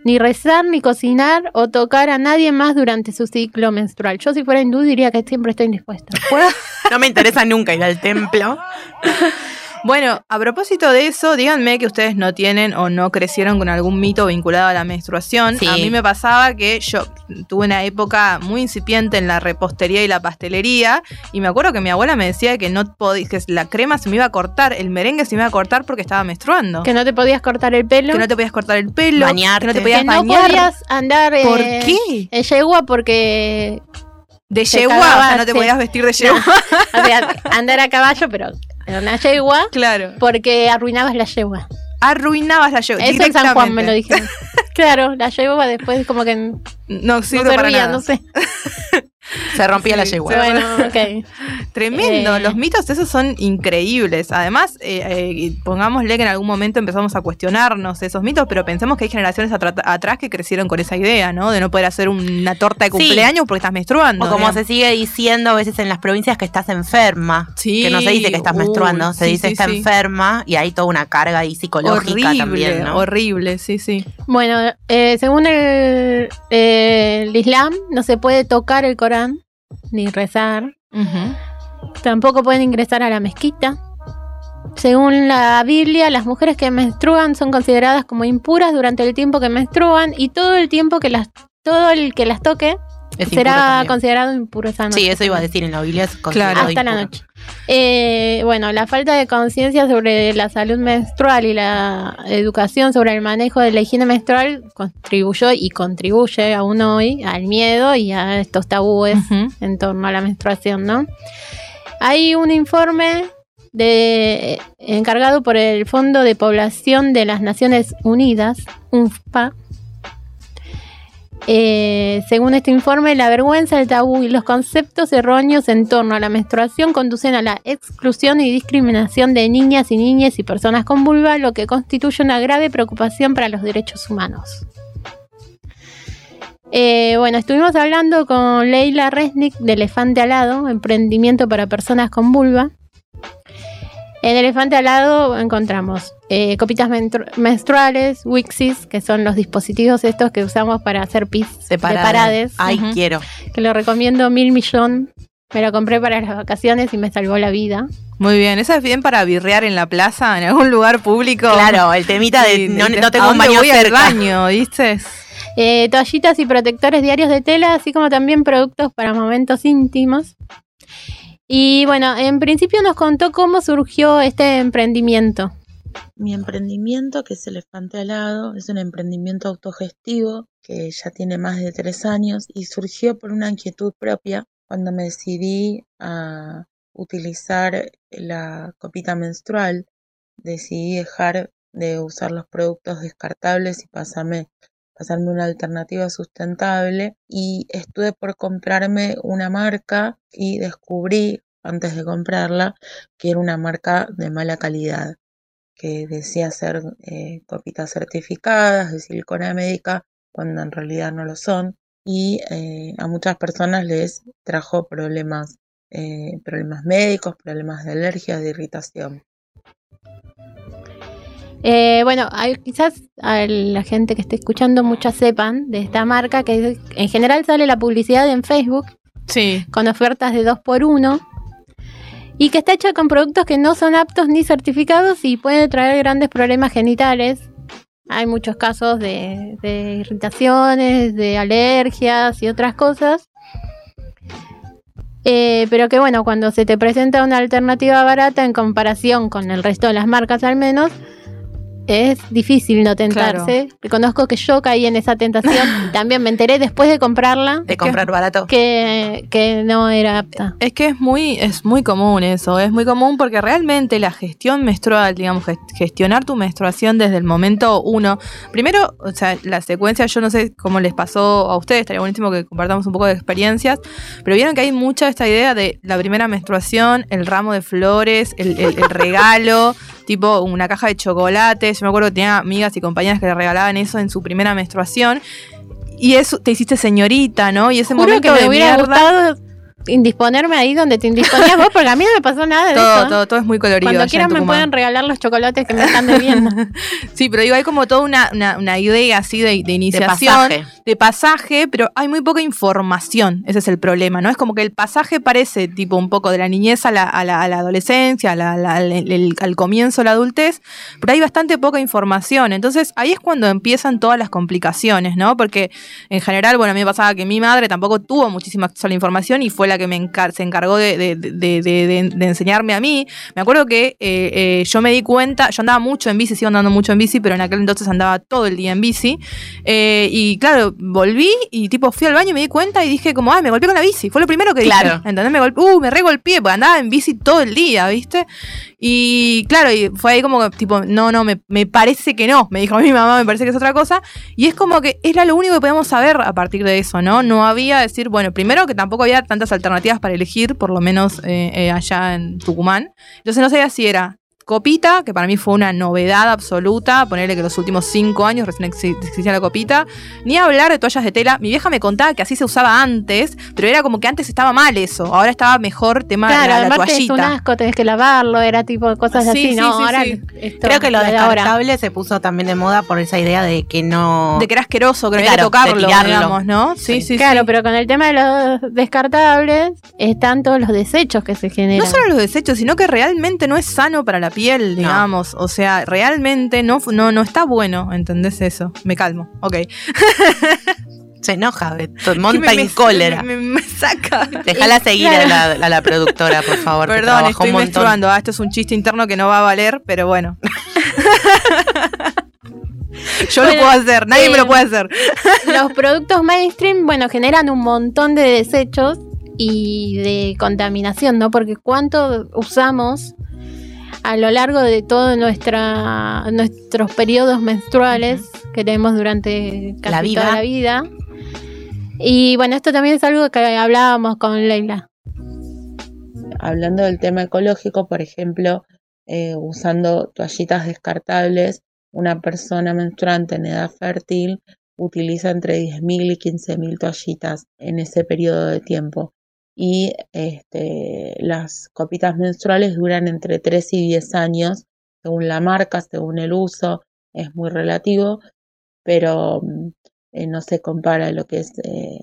ni rezar, ni cocinar o tocar a nadie más durante su ciclo menstrual. Yo si fuera hindú diría que siempre estoy indispuesta. [LAUGHS] No me interesa nunca ir al templo. [LAUGHS] Bueno, a propósito de eso, díganme que ustedes no tienen o no crecieron con algún mito vinculado a la menstruación. Sí. A mí me pasaba que yo tuve una época muy incipiente en la repostería y la pastelería y me acuerdo que mi abuela me decía que no podía, que la crema se me iba a cortar, el merengue se me iba a cortar porque estaba menstruando. Que no te podías cortar el pelo. Que no te podías cortar el pelo, Bañarte. que no te podías que no bañar. podías andar ¿Por eh, qué? en yegua porque De yegua, o sea, no te sí. podías vestir de [LAUGHS] yegua. o sea, andar a caballo, pero en una yegua claro. porque arruinabas la yegua. Arruinabas la yegua. Eso en San Juan me lo dijeron. [LAUGHS] claro, la yegua después como que no No sirve para servía, nada. no sé. [LAUGHS] Se rompía la yegua. Bueno, ok. [LAUGHS] Tremendo, Eh. los mitos esos son increíbles. Además, eh, eh, pongámosle que en algún momento empezamos a cuestionarnos esos mitos, pero pensemos que hay generaciones atrás que crecieron con esa idea, ¿no? De no poder hacer una torta de Sí. cumpleaños porque estás menstruando. O como digamos. se sigue diciendo a veces en las provincias que estás enferma. Sí, Que no se dice que estás uy, menstruando, se sí, dice sí, está sí. enferma y hay toda una carga ahí psicológica horrible, también, ¿no? horrible, sí, sí. Bueno, eh, según el, eh, el Islam, no se puede tocar el Corán ni rezar. Tampoco pueden ingresar a la mezquita. Según la Biblia, las mujeres que menstruan son consideradas como impuras durante el tiempo que menstruan y todo el tiempo que las todo el que las toque Es será considerado impuro esa noche. Sí, eso iba a decir en la Biblia. es Claro. hasta la noche. Eh, bueno, la falta de conciencia sobre la salud menstrual y la educación sobre el manejo de la higiene menstrual contribuyó y contribuye aún hoy al miedo y a estos tabúes en torno a la menstruación, ¿no? Hay un informe de, encargado por el Fondo de Población de las Naciones Unidas, UNFPA. Eh, según este informe, la vergüenza, el tabú y los conceptos erróneos en torno a la menstruación conducen a la exclusión y discriminación de niñas y niñas y personas con vulva, lo que constituye una grave preocupación para los derechos humanos. Eh, bueno, estuvimos hablando con Leila Resnick de Elefante Alado, emprendimiento para personas con vulva. En Elefante Alado encontramos eh, copitas menstru- menstruales, Wixis, que son los dispositivos estos que usamos para hacer pis Separada. separades, Ay, quiero. que lo recomiendo mil millón. Me lo compré para las vacaciones y me salvó la vida. Muy bien, ¿esa es bien para birrear en la plaza, en algún lugar público? Claro, [LAUGHS] el temita de Sí, no, de- no ¿a tengo un baño voy al baño, ¿viste? Eh, toallitas y protectores diarios de tela, así como también productos para momentos íntimos. Y bueno, en principio nos contó cómo surgió este emprendimiento. Mi emprendimiento, que es Elefante Alado, es un emprendimiento autogestivo que ya tiene más de tres años y surgió por una inquietud propia cuando me decidí a utilizar la copita menstrual. Decidí dejar de usar los productos descartables y pasarme, pasarme una alternativa sustentable y estuve por comprarme una marca y descubrí antes de comprarla que era una marca de mala calidad que decía ser eh, copitas certificadas de silicona médica cuando en realidad no lo son y eh, a muchas personas les trajo problemas eh, problemas médicos problemas de alergia de irritación Eh, bueno, hay- quizás a la gente que esté escuchando muchas sepan de esta marca que en general sale la publicidad en Facebook Sí. con ofertas de 2 por 1 y que está hecha con productos que no son aptos ni certificados y puede traer grandes problemas genitales. Hay muchos casos de, de irritaciones, de alergias y otras cosas. Eh, pero que bueno, cuando se te presenta una alternativa barata en comparación con el resto de las marcas al menos, es difícil no tentarse. Reconozco que yo caí en esa tentación [LAUGHS] y también me enteré después de comprarla De comprar barato. que, que no era apta. Es que es muy, es muy común eso, es muy común porque realmente la gestión menstrual, digamos, gest- gestionar tu menstruación desde el momento uno, primero, o sea, la secuencia, yo no sé cómo les pasó a ustedes, estaría buenísimo que compartamos un poco de experiencias, pero vieron que hay mucha esta idea de la primera menstruación, el ramo de flores, el, el- el regalo, [LAUGHS] tipo una caja de chocolates, yo me acuerdo que tenía amigas y compañeras que le regalaban eso en su primera menstruación. Y eso te hiciste señorita, ¿no? Y ese Juro momento que me de hubiera mierda, gustado indisponerme ahí donde te indisponías vos, porque a mí no me pasó nada de [LAUGHS] Todo, eso. todo, todo es muy colorido. Cuando quieran me pueden regalar los chocolates que me están debiendo. [LAUGHS] Sí, pero digo, hay como toda una, una, una idea así de, de De iniciación. pasaje. de pasaje, pero hay muy poca información. Ese es el problema, ¿no? Es como que el pasaje parece tipo un poco de la niñez a la, a la, a la adolescencia, a la- la- al, el- al comienzo de la adultez, pero hay bastante poca información. Entonces ahí es cuando empiezan todas las complicaciones, ¿no? Porque en general, bueno, a mí me pasaba que mi madre tampoco tuvo muchísima acceso a la información y fue la que me encar- se encargó de, de- de- de- de- de enseñarme a mí. Me acuerdo que eh, eh, yo me di cuenta, yo andaba mucho en bici, sigo andando mucho en bici, pero en aquel entonces andaba todo el día en bici. Eh, y claro, volví y tipo fui al baño y me di cuenta y dije como, ay, me golpeé con la bici. Fue lo primero que dije. ¿Entendés? Me golpeé, uh, me regolpeé, porque andaba en bici todo el día, ¿viste? Y claro, y fue ahí como que, tipo, no, no, me, me parece que no. Me dijo [LAUGHS] mi mamá, me parece que es otra cosa. Y es como que era lo único que podíamos saber a partir de eso, ¿no? No había decir, bueno, primero que tampoco había tantas alternativas para elegir, por lo menos eh, eh, allá en Tucumán. Entonces no sabía si era copita, que para mí fue una novedad absoluta, ponerle que los últimos cinco años recién exi- existía la copita, ni hablar de toallas de tela. Mi vieja me contaba que así se usaba antes, pero era como que antes estaba mal eso, ahora estaba mejor tema de claro, la, la aparte es un toallita. asco, tenés que lavarlo, era tipo cosas Sí, así, sí, ¿no? sí, ahora sí. esto Creo que lo ahora. descartable se puso también de moda por esa idea de que no. De que era asqueroso, que no Claro, tocarlo, de digamos, ¿no? Sí, sí, Claro, sí. pero con el tema de los descartables están todos los desechos que se generan. No solo los desechos, sino que realmente no es sano para la piel, digamos. O sea, realmente no, no, no está bueno, ¿entendés eso? Me calmo, ok. Se enoja, [LAUGHS] monta en cólera. Me, saca. Déjala [LAUGHS] seguir a la, a la productora, por favor. Perdón, estoy un menstruando. Ah, esto es un chiste interno que no va a valer, pero bueno. [LAUGHS] Yo lo Bueno, puedo hacer, nadie me eh, lo puede hacer. los productos mainstream, bueno, generan un montón de desechos y de contaminación, ¿no? Porque cuánto usamos a lo largo de todos nuestra, nuestros periodos menstruales que tenemos durante casi La vida. toda la vida. Y bueno, esto también es algo que hablábamos con Leila. Hablando del tema ecológico, por ejemplo, eh, usando toallitas descartables, una persona menstruante en edad fértil utiliza entre 10.000 y 15.000 toallitas en ese periodo de tiempo. Y este, las copitas menstruales duran entre 3 y 10 años, según la marca, según el uso, es muy relativo, pero mm, eh, no se compara lo que es eh,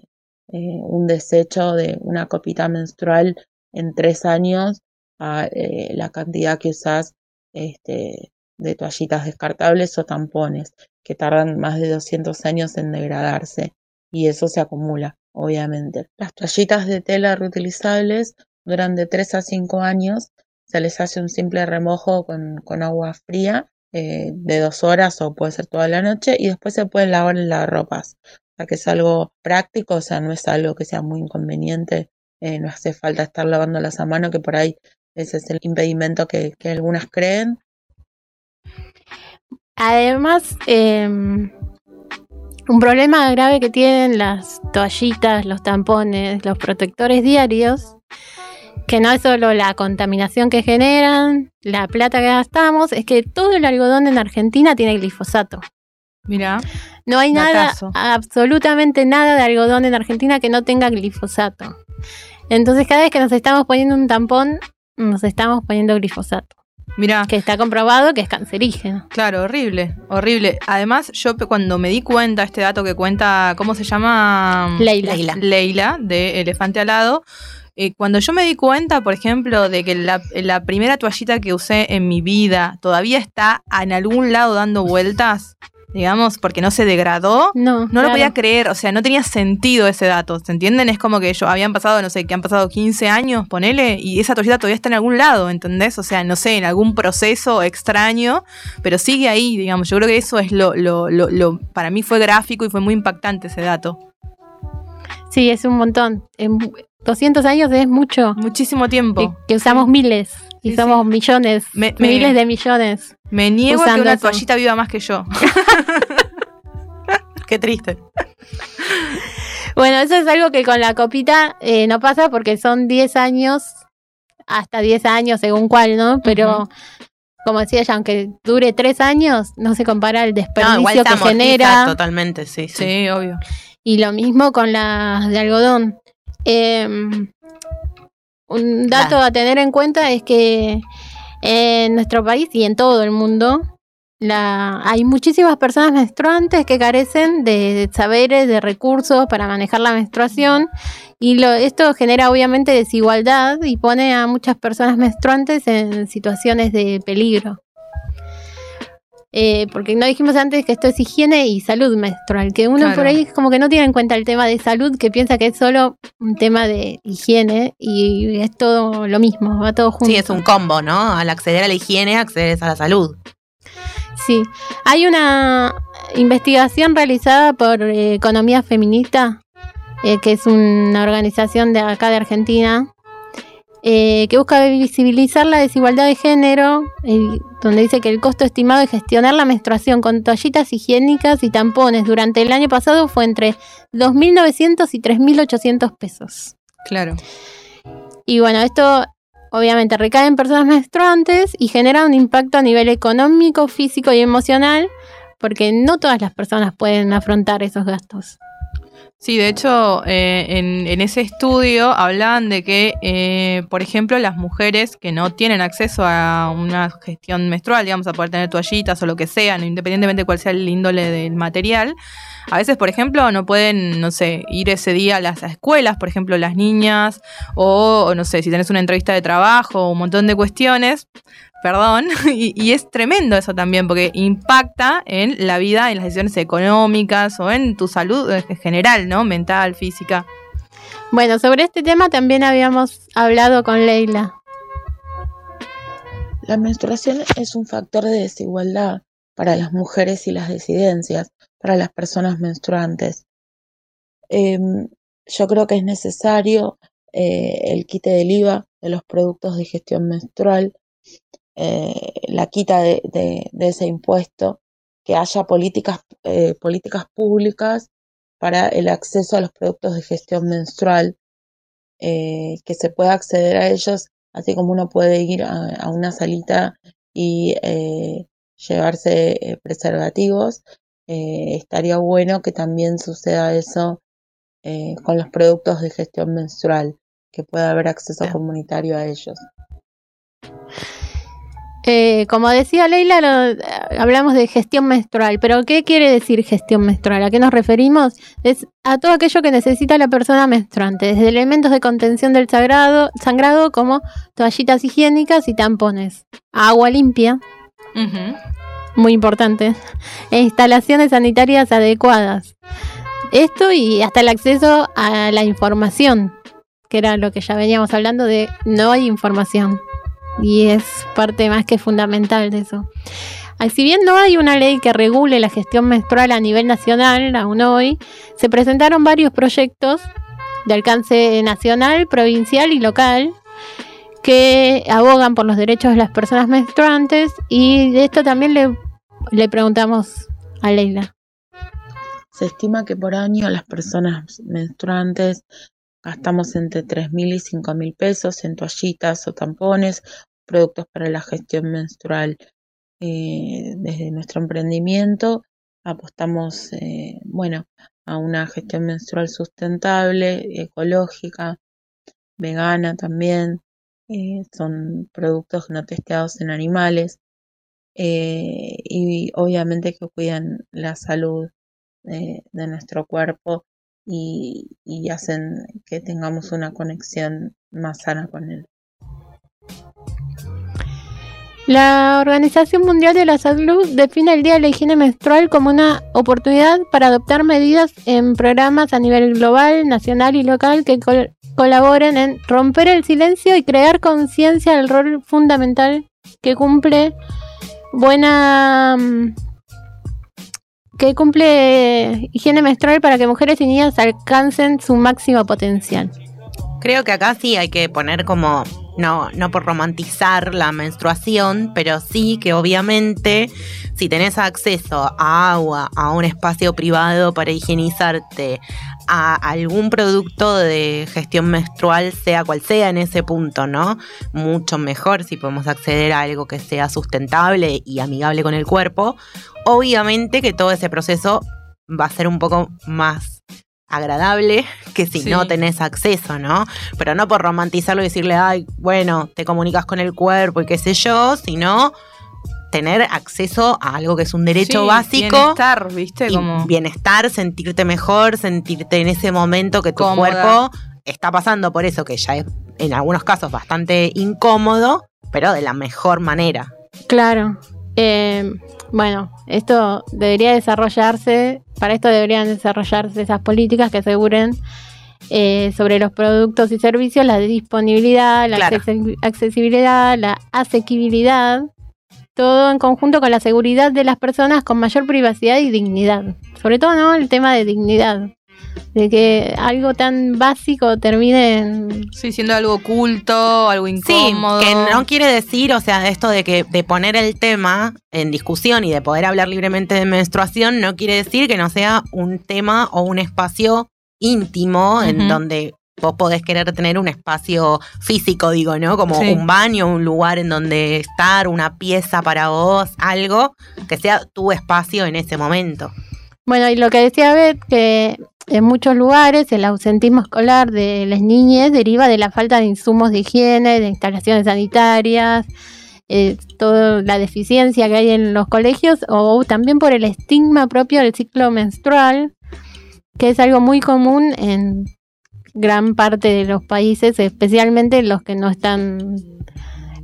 eh, un desecho de una copita menstrual en tres años a la cantidad que usás este, de toallitas descartables o tampones, que tardan más de 200 años en degradarse y eso se acumula, obviamente. Las toallitas de tela reutilizables duran de 3 a 5 años, se les hace un simple remojo con, con agua fría eh, de dos horas o puede ser toda la noche y después se pueden lavar en las ropas. O sea que es algo práctico, o sea, no es algo que sea muy inconveniente eh, no hace falta estar lavándolas a mano, que por ahí ese es el impedimento que, que algunas creen. Además, eh, un problema grave que tienen las toallitas, los tampones, los protectores diarios, que no es solo la contaminación que generan, la plata que gastamos, es que todo el algodón en Argentina tiene glifosato. Mira, No hay nada, absolutamente nada de algodón en Argentina que no tenga glifosato. Entonces, cada vez que nos estamos poniendo un tampón, nos estamos poniendo glifosato, mira. que está comprobado que es cancerígeno. Claro, horrible, horrible. Además, yo cuando me di cuenta, este dato que cuenta, ¿cómo se llama? Leila. Leila. Leila, de Elefante Alado. Eh, cuando yo me di cuenta, por ejemplo, de que la, la primera toallita que usé en mi vida todavía está en algún lado dando vueltas, digamos, porque no se degradó, No, no lo podía creer, o sea, no tenía sentido ese dato, ¿se entienden? Es como que yo habían pasado, no sé, que han pasado 15 años, ponele, y esa toallita todavía está en algún lado, ¿entendés? O sea, no sé, en algún proceso extraño, pero sigue ahí, digamos. Yo creo que eso es lo, lo, lo, lo- para mí fue gráfico y fue muy impactante ese dato. Sí, es un montón. En 200 años es mucho. Muchísimo tiempo. Que, que usamos miles. Y Sí, somos sí. millones. Me- me- miles de millones. Me niego a que una eso. toallita viva más que yo. [LAUGHS] Qué triste. Bueno, eso es algo que con la copita eh, no pasa porque son 10 años, hasta 10 años según cuál, ¿no? Pero, como decía ella, aunque dure 3 años, no se compara el No, desperdicio igual se que amortiza genera. totalmente, sí, sí. Sí, obvio. Y lo mismo con las de algodón. Em, un dato a tener en cuenta es que en nuestro país y en todo el mundo la, hay muchísimas personas menstruantes que carecen de saberes, de recursos para manejar la menstruación y lo, esto genera obviamente desigualdad y pone a muchas personas menstruantes en situaciones de peligro. Eh, porque no dijimos antes que esto es higiene y salud menstrual, que uno Claro. por ahí como que no tiene en cuenta el tema de salud, que piensa que es solo un tema de higiene y es todo lo mismo, va todo junto. Sí, es un combo, ¿no? Al acceder a la higiene, accedes a la salud. Sí, hay una investigación realizada por eh, Economía Feminista, eh, que es una organización de acá de Argentina, eh, que busca visibilizar la desigualdad de género, donde dice que el costo estimado de gestionar la menstruación con toallitas higiénicas y tampones durante el año pasado fue entre 2.900 y 3.800 pesos. Claro. Y bueno, esto obviamente recae en personas menstruantes y genera un impacto a nivel económico, físico y emocional, porque no todas las personas pueden afrontar esos gastos. Sí, de hecho, eh, en, ese estudio hablaban de que, eh, por ejemplo, las mujeres que no tienen acceso a una gestión menstrual, digamos, a poder tener toallitas o lo que sea, independientemente de cuál sea el índole del material, a veces, por ejemplo, no pueden, no sé, ir ese día a las escuelas, por ejemplo, las niñas, o no sé, si tenés una entrevista de trabajo, un montón de cuestiones, perdón, [LAUGHS] y, y es tremendo eso también, porque impacta en la vida, en las decisiones económicas o en tu salud en general, ¿no? Mental, física. Bueno, sobre este tema también habíamos hablado con Leila. La menstruación es un factor de desigualdad para las mujeres y las disidencias, para las personas menstruantes. Em, yo creo que es necesario eh, el quite del IVA de los productos de gestión menstrual, eh, la quita de, de- de ese impuesto, que haya políticas, eh, políticas públicas para el acceso a los productos de gestión menstrual, eh, que se pueda acceder a ellos, así como uno puede ir a, a una salita y llevarse preservativos. estaría bueno que también suceda eso con los productos de gestión menstrual, que pueda haber acceso comunitario a ellos. Eh, como decía Leila, lo- hablamos de gestión menstrual, pero ¿qué quiere decir gestión menstrual? ¿A qué nos referimos? Es a todo aquello que necesita la persona menstruante, desde elementos de contención del sagrado, sangrado como toallitas higiénicas y tampones, agua limpia, muy importante, e instalaciones sanitarias adecuadas. Esto y hasta el acceso a la información, que era lo que ya veníamos hablando de no hay información. Y es parte más que fundamental de eso. Si bien no hay una ley que regule la gestión menstrual a nivel nacional, aún hoy, se presentaron varios proyectos de alcance nacional, provincial y local que abogan por los derechos de las personas menstruantes y de esto también le, le preguntamos a Leila. Se estima que por año las personas menstruantes gastamos entre 3.000 y 5.000 pesos en toallitas o tampones, productos para la gestión menstrual. Eh, desde nuestro emprendimiento apostamos, eh, bueno, a una gestión menstrual sustentable, ecológica, vegana también. Eh, son productos no testeados en animales y obviamente que cuidan la salud de, nuestro cuerpo y hacen que tengamos una conexión más sana con él. La Organización Mundial de la Salud define el Día de la Higiene Menstrual como una oportunidad para adoptar medidas en programas a nivel global, nacional y local que col- colaboren en romper el silencio y crear conciencia del rol fundamental que cumple buena mm, que cumple higiene menstrual para que mujeres y niñas alcancen su máximo potencial. Creo que acá sí hay que poner como, no, no por romantizar la menstruación, pero sí que obviamente si tenés acceso a agua, a un espacio privado para higienizarte, a algún producto de gestión menstrual, sea cual sea en ese punto, ¿no? Mucho mejor si podemos acceder a algo que sea sustentable y amigable con el cuerpo. Obviamente que todo ese proceso va a ser un poco más agradable [LAUGHS] que si Sí. no tenés acceso, ¿no? Pero no por romantizarlo y decirle, ay, bueno, te comunicas con el cuerpo y qué sé yo, sino tener acceso a algo que es un derecho Sí, básico. Bienestar, ¿viste? y Como. bienestar, sentirte mejor, sentirte en ese momento que tu Cómoda. cuerpo está pasando por eso, que ya es en algunos casos bastante incómodo, pero de la mejor manera. Claro. Eh, bueno, esto debería desarrollarse, para esto deberían desarrollarse esas políticas que aseguren eh, sobre los productos y servicios la disponibilidad, la Claro. accesibilidad, la asequibilidad, todo en conjunto con la seguridad de las personas con mayor privacidad y dignidad. Sobre todo, ¿no? El tema de dignidad. De que algo tan básico termine en... Sí, siendo algo oculto, algo incómodo. Sí, que no quiere decir, o sea, esto de que de poner el tema en discusión y de poder hablar libremente de menstruación no quiere decir que no sea un tema o un espacio íntimo en donde vos podés querer tener un espacio físico, digo, ¿no? Como Sí. un baño, un lugar en donde estar, una pieza para vos, algo que sea tu espacio en ese momento. Bueno, y lo que decía Beth, que en muchos lugares el ausentismo escolar de las niñas deriva de la falta de insumos de higiene, de instalaciones sanitarias, eh, toda la deficiencia que hay en los colegios, o también por el estigma propio del ciclo menstrual, que es algo muy común en gran parte de los países, especialmente los que no están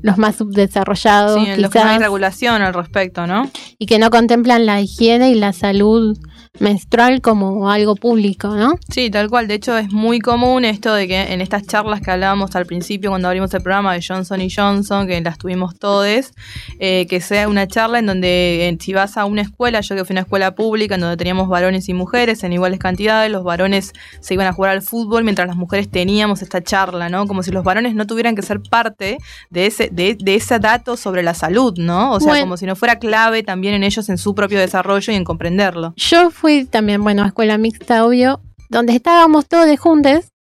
los más subdesarrollados, Sí, en los que no hay quizás, regulación al respecto, ¿no? y que no contemplan la higiene y la salud menstrual como algo público, ¿no? Sí, tal cual. De hecho, es muy común esto de que en estas charlas que hablábamos al principio cuando abrimos el programa de Johnson y Johnson, que las tuvimos todos, eh, que sea una charla en donde eh, si vas a una escuela, yo que fui a una escuela pública en donde teníamos varones y mujeres en iguales cantidades, los varones se iban a jugar al fútbol mientras las mujeres teníamos esta charla, ¿no? Como si los varones no tuvieran que ser parte de ese, de, de ese dato sobre la salud, ¿no? O sea, Bueno. como si no fuera clave también en ellos en su propio desarrollo y en comprenderlo. Yo fui también, bueno, a escuela mixta, obvio, donde estábamos todos de juntes,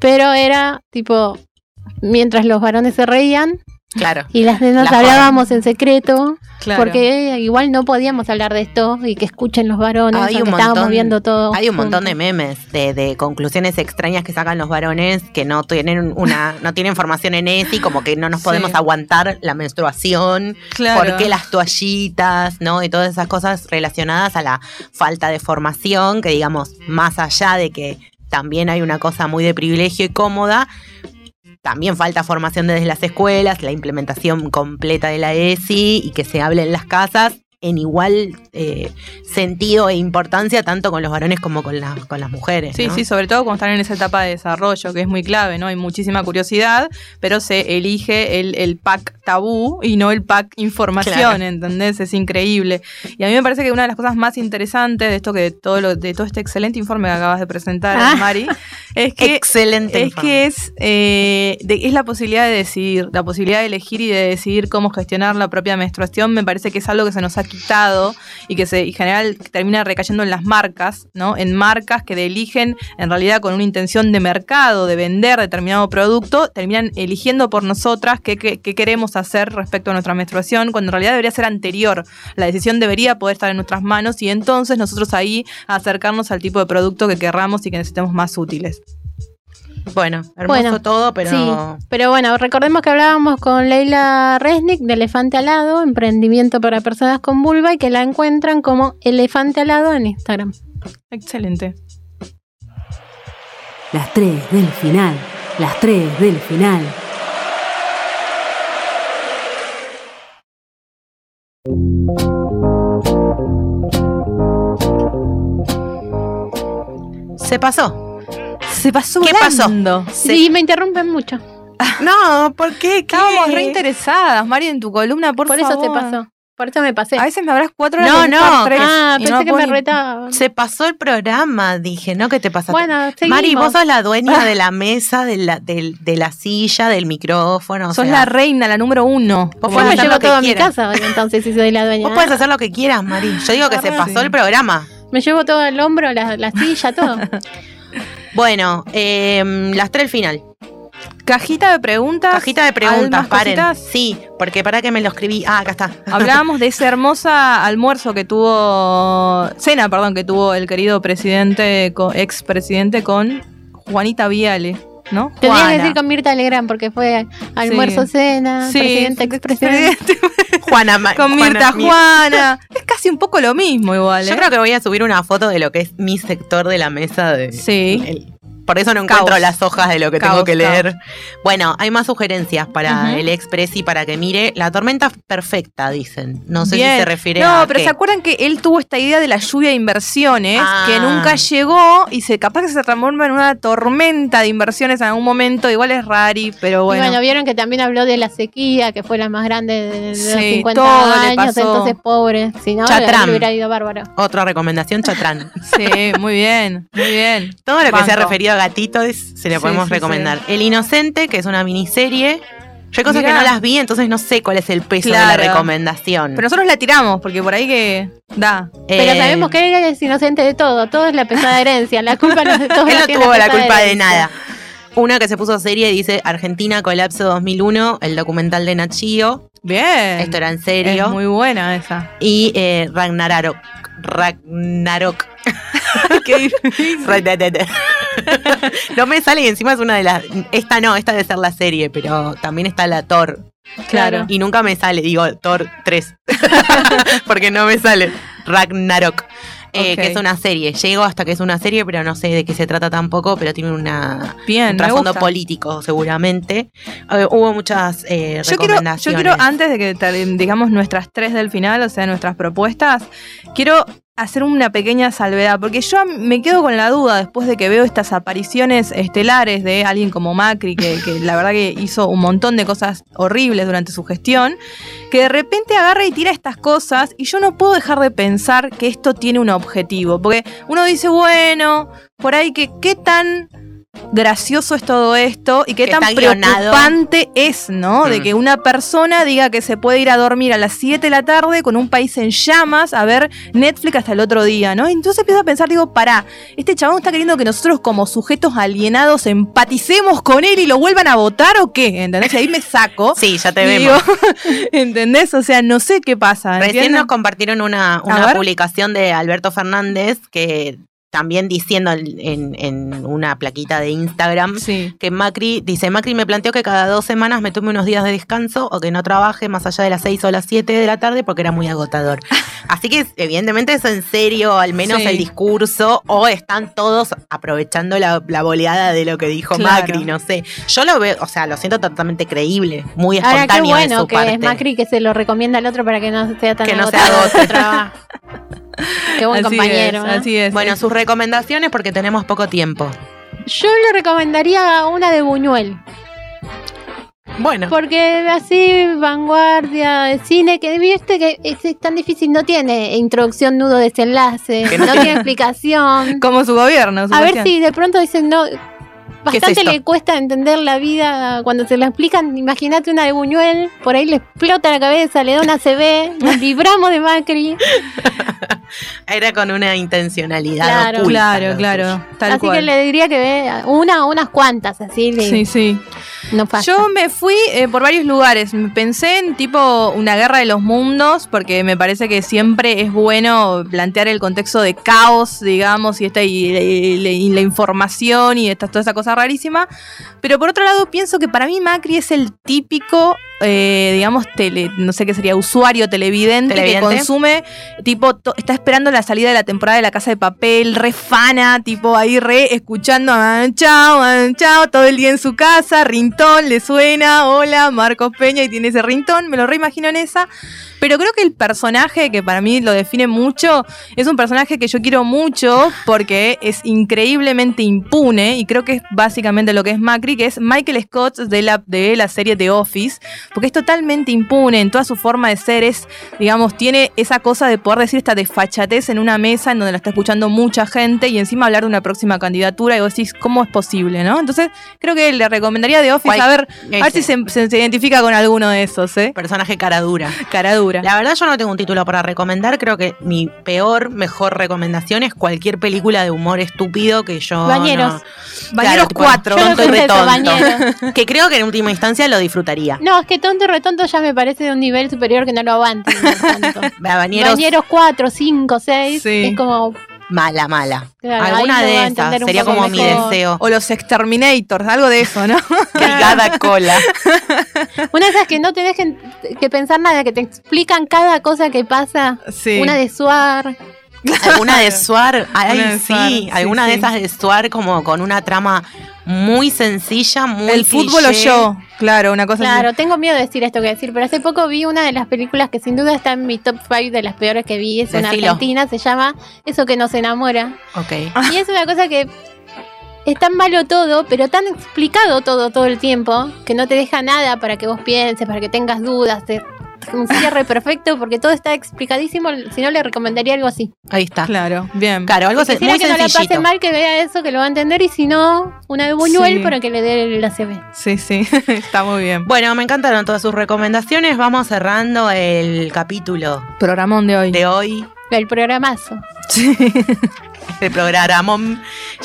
pero era tipo, mientras los varones se reían Claro. y las nenas La hablábamos en secreto, Claro. porque igual no podíamos hablar de esto y que escuchen los varones, Hay un estábamos viendo todo. Hay un montón de memes de, de conclusiones extrañas que sacan los varones que no tienen una, no tienen formación en ESI, como que no nos Sí. podemos aguantar la menstruación, Claro. por qué las toallitas, ¿no? Y todas esas cosas relacionadas a la falta de formación, que digamos, más allá de que también hay una cosa muy de privilegio y cómoda, también falta formación desde las escuelas, la implementación completa de la ESI y que se hable en las casas en igual eh, sentido e importancia tanto con los varones como con, la- con las mujeres. Sí, ¿no? sí, sobre todo cuando están en esa etapa de desarrollo, que es muy clave, ¿no? Hay muchísima curiosidad, pero se elige el, el pack tabú y no el pack información, Claro. ¿entendés? Es increíble. Y a mí me parece que una de las cosas más interesantes de esto que todo lo, de todo este excelente informe que acabas de presentar, Ah. Mari, es que Excelente. es informe. que es, eh, de- es la posibilidad de decidir, la posibilidad de elegir y de decidir cómo gestionar la propia menstruación. Me parece que es algo que se nos ha quitado y que se, en general termina recayendo en las marcas, ¿no? En marcas que eligen en realidad con una intención de mercado, de vender determinado producto, terminan eligiendo por nosotras qué, qué- qué queremos hacer respecto a nuestra menstruación, cuando en realidad debería ser anterior. La decisión debería poder estar en nuestras manos y entonces nosotros ahí acercarnos al tipo de producto que querramos y que necesitemos más útiles. Bueno, hermoso Bueno, todo, pero Sí, pero bueno, recordemos que hablábamos con Leila Resnick de Elefante Alado, emprendimiento para personas con vulva y que la encuentran como Elefante Alado en Instagram. Excelente. Las tres del final. Las tres del final. se pasó. Se pasó ¿Qué pasó? Sí, me interrumpen mucho. [LAUGHS] No, ¿por qué? Estábamos reinteresadas, Mari, en tu columna, por, Por, eso favor. te pasó. Por eso me pasé. A veces me habrás cuatro horas No, de no. Trek ah, pensé no que me ni- retaba. Se pasó el programa, dije, ¿no? ¿Qué te pasa? Bueno, seguimos. Mari, vos sos la dueña de la [LAUGHS] mesa, de la, del- de la silla, del micrófono. o Sos sea, la reina, la número uno. Vos Yo me llevo lo que todo a mi casa entonces si soy la dueña. Vos podés hacer lo que quieras, Mari. Yo digo que se Ah, pasó sí. el programa. Me llevo todo el hombro, la, la silla, todo. [LAUGHS] Bueno, eh, las tres al final. Cajita de preguntas. Cajita de preguntas, paren. cositas. Sí, porque para que me lo escribí. Ah, acá está. [LAUGHS] Hablábamos de ese hermosa almuerzo que tuvo, cena, perdón, que tuvo el querido presidente, co- expresidente con Juanita Viale, ¿no? Tendrías que Juana. decir con Mirta Legrand porque fue almuerzo, cena, Sí, presidente, expresidente. [LAUGHS] Juana Ma- Con Juana Mirta Mir- Juana. [LAUGHS] Es casi un poco lo mismo igual, Yo ¿eh? creo que voy a subir una foto de lo que es mi sector de la mesa de. Sí. el- por eso no encuentro Caos. las hojas de lo que Caos, tengo que leer. caos. Bueno, hay más sugerencias para el Express y para que mire. La tormenta perfecta, dicen. No sé Bien. si se refiere no, a. pero qué. ¿se acuerdan que él tuvo esta idea de la lluvia de inversiones Ah. que nunca llegó y se capaz que se transforma en una tormenta de inversiones en algún momento? Igual es rari, pero Y bueno. bueno, vieron que también habló de la sequía, que fue la más grande de, de los Sí, 50 todo le años, pasó. entonces pobre. Si no, Chatrán. le hubiera ido bárbaro. Otra recomendación, Chatrán. [LAUGHS] Sí, muy bien, muy bien. Todo lo que Banco. sea referido a gatitos se le Sí, podemos sí, recomendar. El Inocente, que es una miniserie. Yo hay cosas Mirá. que no las vi, entonces no sé cuál es el peso de la recomendación. Pero nosotros la tiramos, porque por ahí que da. Pero Eh, sabemos que él es inocente de todo, todo es la pesada herencia, la culpa no es de todo. [LAUGHS] Él no tuvo la culpa de nada. Una que se puso serie dice Argentina Colapso 2001, el documental de Nachio. Bien. Esto era en serio. Es muy buena esa. Y eh, Ragnarok. Ragnarok. [LAUGHS] Qué difícil. no me sale y encima es una de las. Esta no, esta debe ser la serie, pero también está la Thor. Claro. Y nunca me sale, digo Thor 3. [LAUGHS] Porque no me sale. Ragnarok. eh. Que es una serie. Llego hasta que es una serie, pero no sé de qué se trata tampoco, pero tiene una, Bien, un trasfondo político, seguramente. Eh, hubo muchas eh, Yo quiero, yo recomendaciones. quiero, antes de que digamos nuestras tres del final, o sea, nuestras propuestas, quiero hacer una pequeña salvedad, porque yo me quedo con la duda después de que veo estas apariciones estelares de alguien como Macri, que, la verdad que hizo un montón de cosas horribles durante su gestión, que de repente agarra y tira estas cosas y yo no puedo dejar de pensar que esto tiene un objetivo, porque uno dice, bueno, por ahí que qué tan gracioso es todo esto y qué Que tan preocupante es, ¿no? De Mm. que una persona diga que se puede ir a dormir a las 7 de la tarde con un país en llamas a ver Netflix hasta el otro día, ¿no? Entonces empiezo a pensar, digo, pará, este chabón está queriendo que nosotros como sujetos alienados empaticemos con él y lo vuelvan a votar o qué, ¿entendés? Y ahí me saco. [LAUGHS] Sí, ya te vemos. digo, [LAUGHS] ¿Entendés? O sea, no sé qué pasa. Recién nos compartieron una, una publicación de Alberto Fernández que también diciendo en, en una plaquita de Instagram Sí. que Macri, dice, Macri me planteó que cada dos semanas me tome unos días de descanso o que no trabaje más allá de las seis o las siete de la tarde porque era muy agotador. [LAUGHS] Así que evidentemente es en serio, al menos Sí. el discurso, o están todos aprovechando la, la boleada de lo que dijo Claro. Macri, no sé. Yo lo veo, o sea, lo siento totalmente creíble, muy Ahora qué espontáneo de bueno su que parte. es Macri que se lo recomienda al otro para que no sea tan Que no se agotado agote. su trabajo. [LAUGHS] Qué buen Así compañero. es, ¿eh? así es. Bueno, sus recomendaciones porque tenemos poco tiempo. Yo le recomendaría una de Buñuel. Bueno, Porque así, vanguardia de cine, que viste que es, tan difícil, no tiene introducción, nudo, desenlace, no, no tiene explicación. [LAUGHS] como su gobierno. su A ver si de pronto dicen, no, bastante le cuesta entender la vida cuando se la explican. Imagínate una de Buñuel, por ahí le explota la cabeza, le da una CB, [LAUGHS] nos libramos de Macri. era con una intencionalidad Claro. oculta, Claro, claro. Tal así cual. que le diría que vea una o unas cuantas, así le- Sí, sí. no pasa. Yo me fui eh, por varios lugares. Pensé en tipo una guerra de los mundos, porque me parece que siempre es bueno plantear el contexto de caos, digamos, y, esta, y, y- y la información y esta, toda esa cosa rarísima. Pero por otro lado, pienso que para mí Macri es el típico, eh, digamos, tele, no sé qué sería, usuario televidente, ¿Televidente? que consume, tipo, está esperando la salida de la temporada de La Casa de Papel, re fana, tipo ahí re escuchando, ah, chao, ah, chao, todo el día en su casa, rintón, le suena, hola, Marcos Peña, y tiene ese rintón, me lo reimagino en esa. Pero creo que el personaje que para mí lo define mucho es un personaje que yo quiero mucho porque es increíblemente impune y creo que es básicamente lo que es Macri, que es Michael Scott de la, de la serie The Office, porque es totalmente impune en toda su forma de ser, es, digamos, tiene esa cosa de poder decir esta desfachatez en una mesa en donde la está escuchando mucha gente y encima hablar de una próxima candidatura y vos decís, ¿cómo es posible, no? Entonces creo que le recomendaría The Office a ver, a ver si se, se- se identifica con alguno de esos, ¿eh? Personaje cara dura. Cara dura. La verdad yo no tengo un título para recomendar, creo que mi peor, mejor recomendación es cualquier película de humor estúpido que yo... Bañeros. no- Bañeros tipo, 4. Yo Tonto y retonto. [LAUGHS] Que creo que en última instancia lo disfrutaría. No, es que tonto y retonto ya me parece de un nivel superior que no lo. Vea, [LAUGHS] Bañeros, Bañeros 4, 5, 6. Sí. Es como. mala, mala. Claro, Alguna de esas sería como mi deseo. O los Exterminators, algo de eso, ¿no? [LAUGHS] Brigada Cola. [LAUGHS] Una de esas que no te dejen que pensar nada, que te explican cada cosa que pasa. Sí. Una de Suar. Alguna de Suar, ay, Una de sí, Suar, sí, alguna de esas de Suar como con una trama muy sencilla, muy El fútbol o yo, claro, una cosa Claro, así. tengo miedo de decir esto que decir, pero hace poco vi una de las películas que sin duda está en mi top 5 de las peores que vi. Es una Decilo. argentina, se llama Eso que nos enamora. Ok. Y es una cosa que es tan malo todo, pero tan explicado todo todo el tiempo, que no te deja nada para que vos pienses, para que tengas dudas. te- un cierre perfecto porque todo está explicadísimo. Si no, le recomendaría algo así. Ahí está. Claro, bien. Claro, algo Quisiera muy que no la pase mal, que vea eso, que lo va a entender. Y si no, una de Buñuel Sí. para que le dé la CB. Sí, sí, [LAUGHS] está muy bien. Bueno, me encantaron todas sus recomendaciones. Vamos cerrando el capítulo Programón de hoy. de hoy. El programazo. Sí. [LAUGHS] El programa.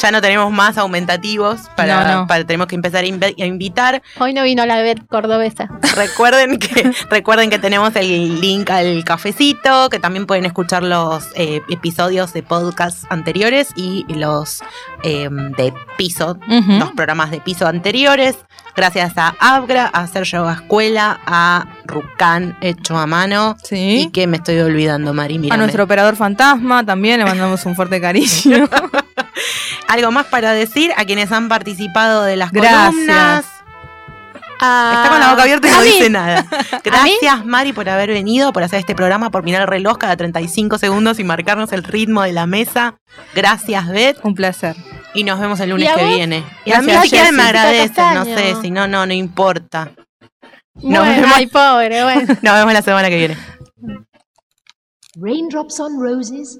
Ya no tenemos más aumentativos. Para, No, no. para- tenemos que empezar a, invi- a invitar. Hoy no vino la ver cordobesa. Recuerden que, [LAUGHS] recuerden que tenemos el link al cafecito, que también pueden escuchar los eh, episodios de podcast anteriores y los eh, de piso, los programas de piso anteriores. Gracias a Abgra, a Sergio Escuela, a Rucán hecho a mano. Y Sí. que me estoy olvidando, Mari. A nuestro operador fantasma también le mandamos un fuerte cariño. [LAUGHS] Algo más para decir a quienes han participado de las Gracias. columnas. Ah, Está con la boca abierta y no mí. dice nada. [LAUGHS] Gracias, Mari, por haber venido, por hacer este programa, por mirar el reloj cada 35 segundos y marcarnos el ritmo de la mesa. Gracias, Beth. un placer. Y nos vemos el lunes ¿Y a que vos? viene. Y a mí si quieren me agradecen, no Castaño. sé, si no, no, no importa. Bueno, Nos vemos. ay, pobre, bueno. [LAUGHS] Nos vemos la semana que viene. Raindrops on roses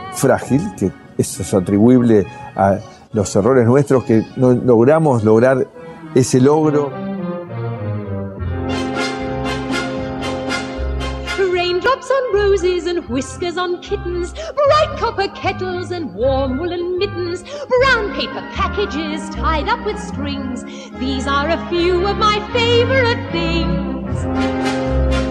frágil, que eso es atribuible a los errores nuestros, que no logramos lograr ese logro. Raindrops on roses and whiskers on kittens, bright copper kettles and warm woolen mittens, brown paper packages tied up with strings. These are a few of my favorite things.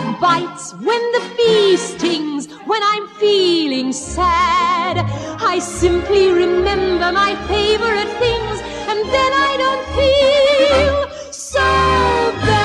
dog bites, when the bee stings, when I'm feeling sad. I simply remember my favorite things, and then I don't feel so bad.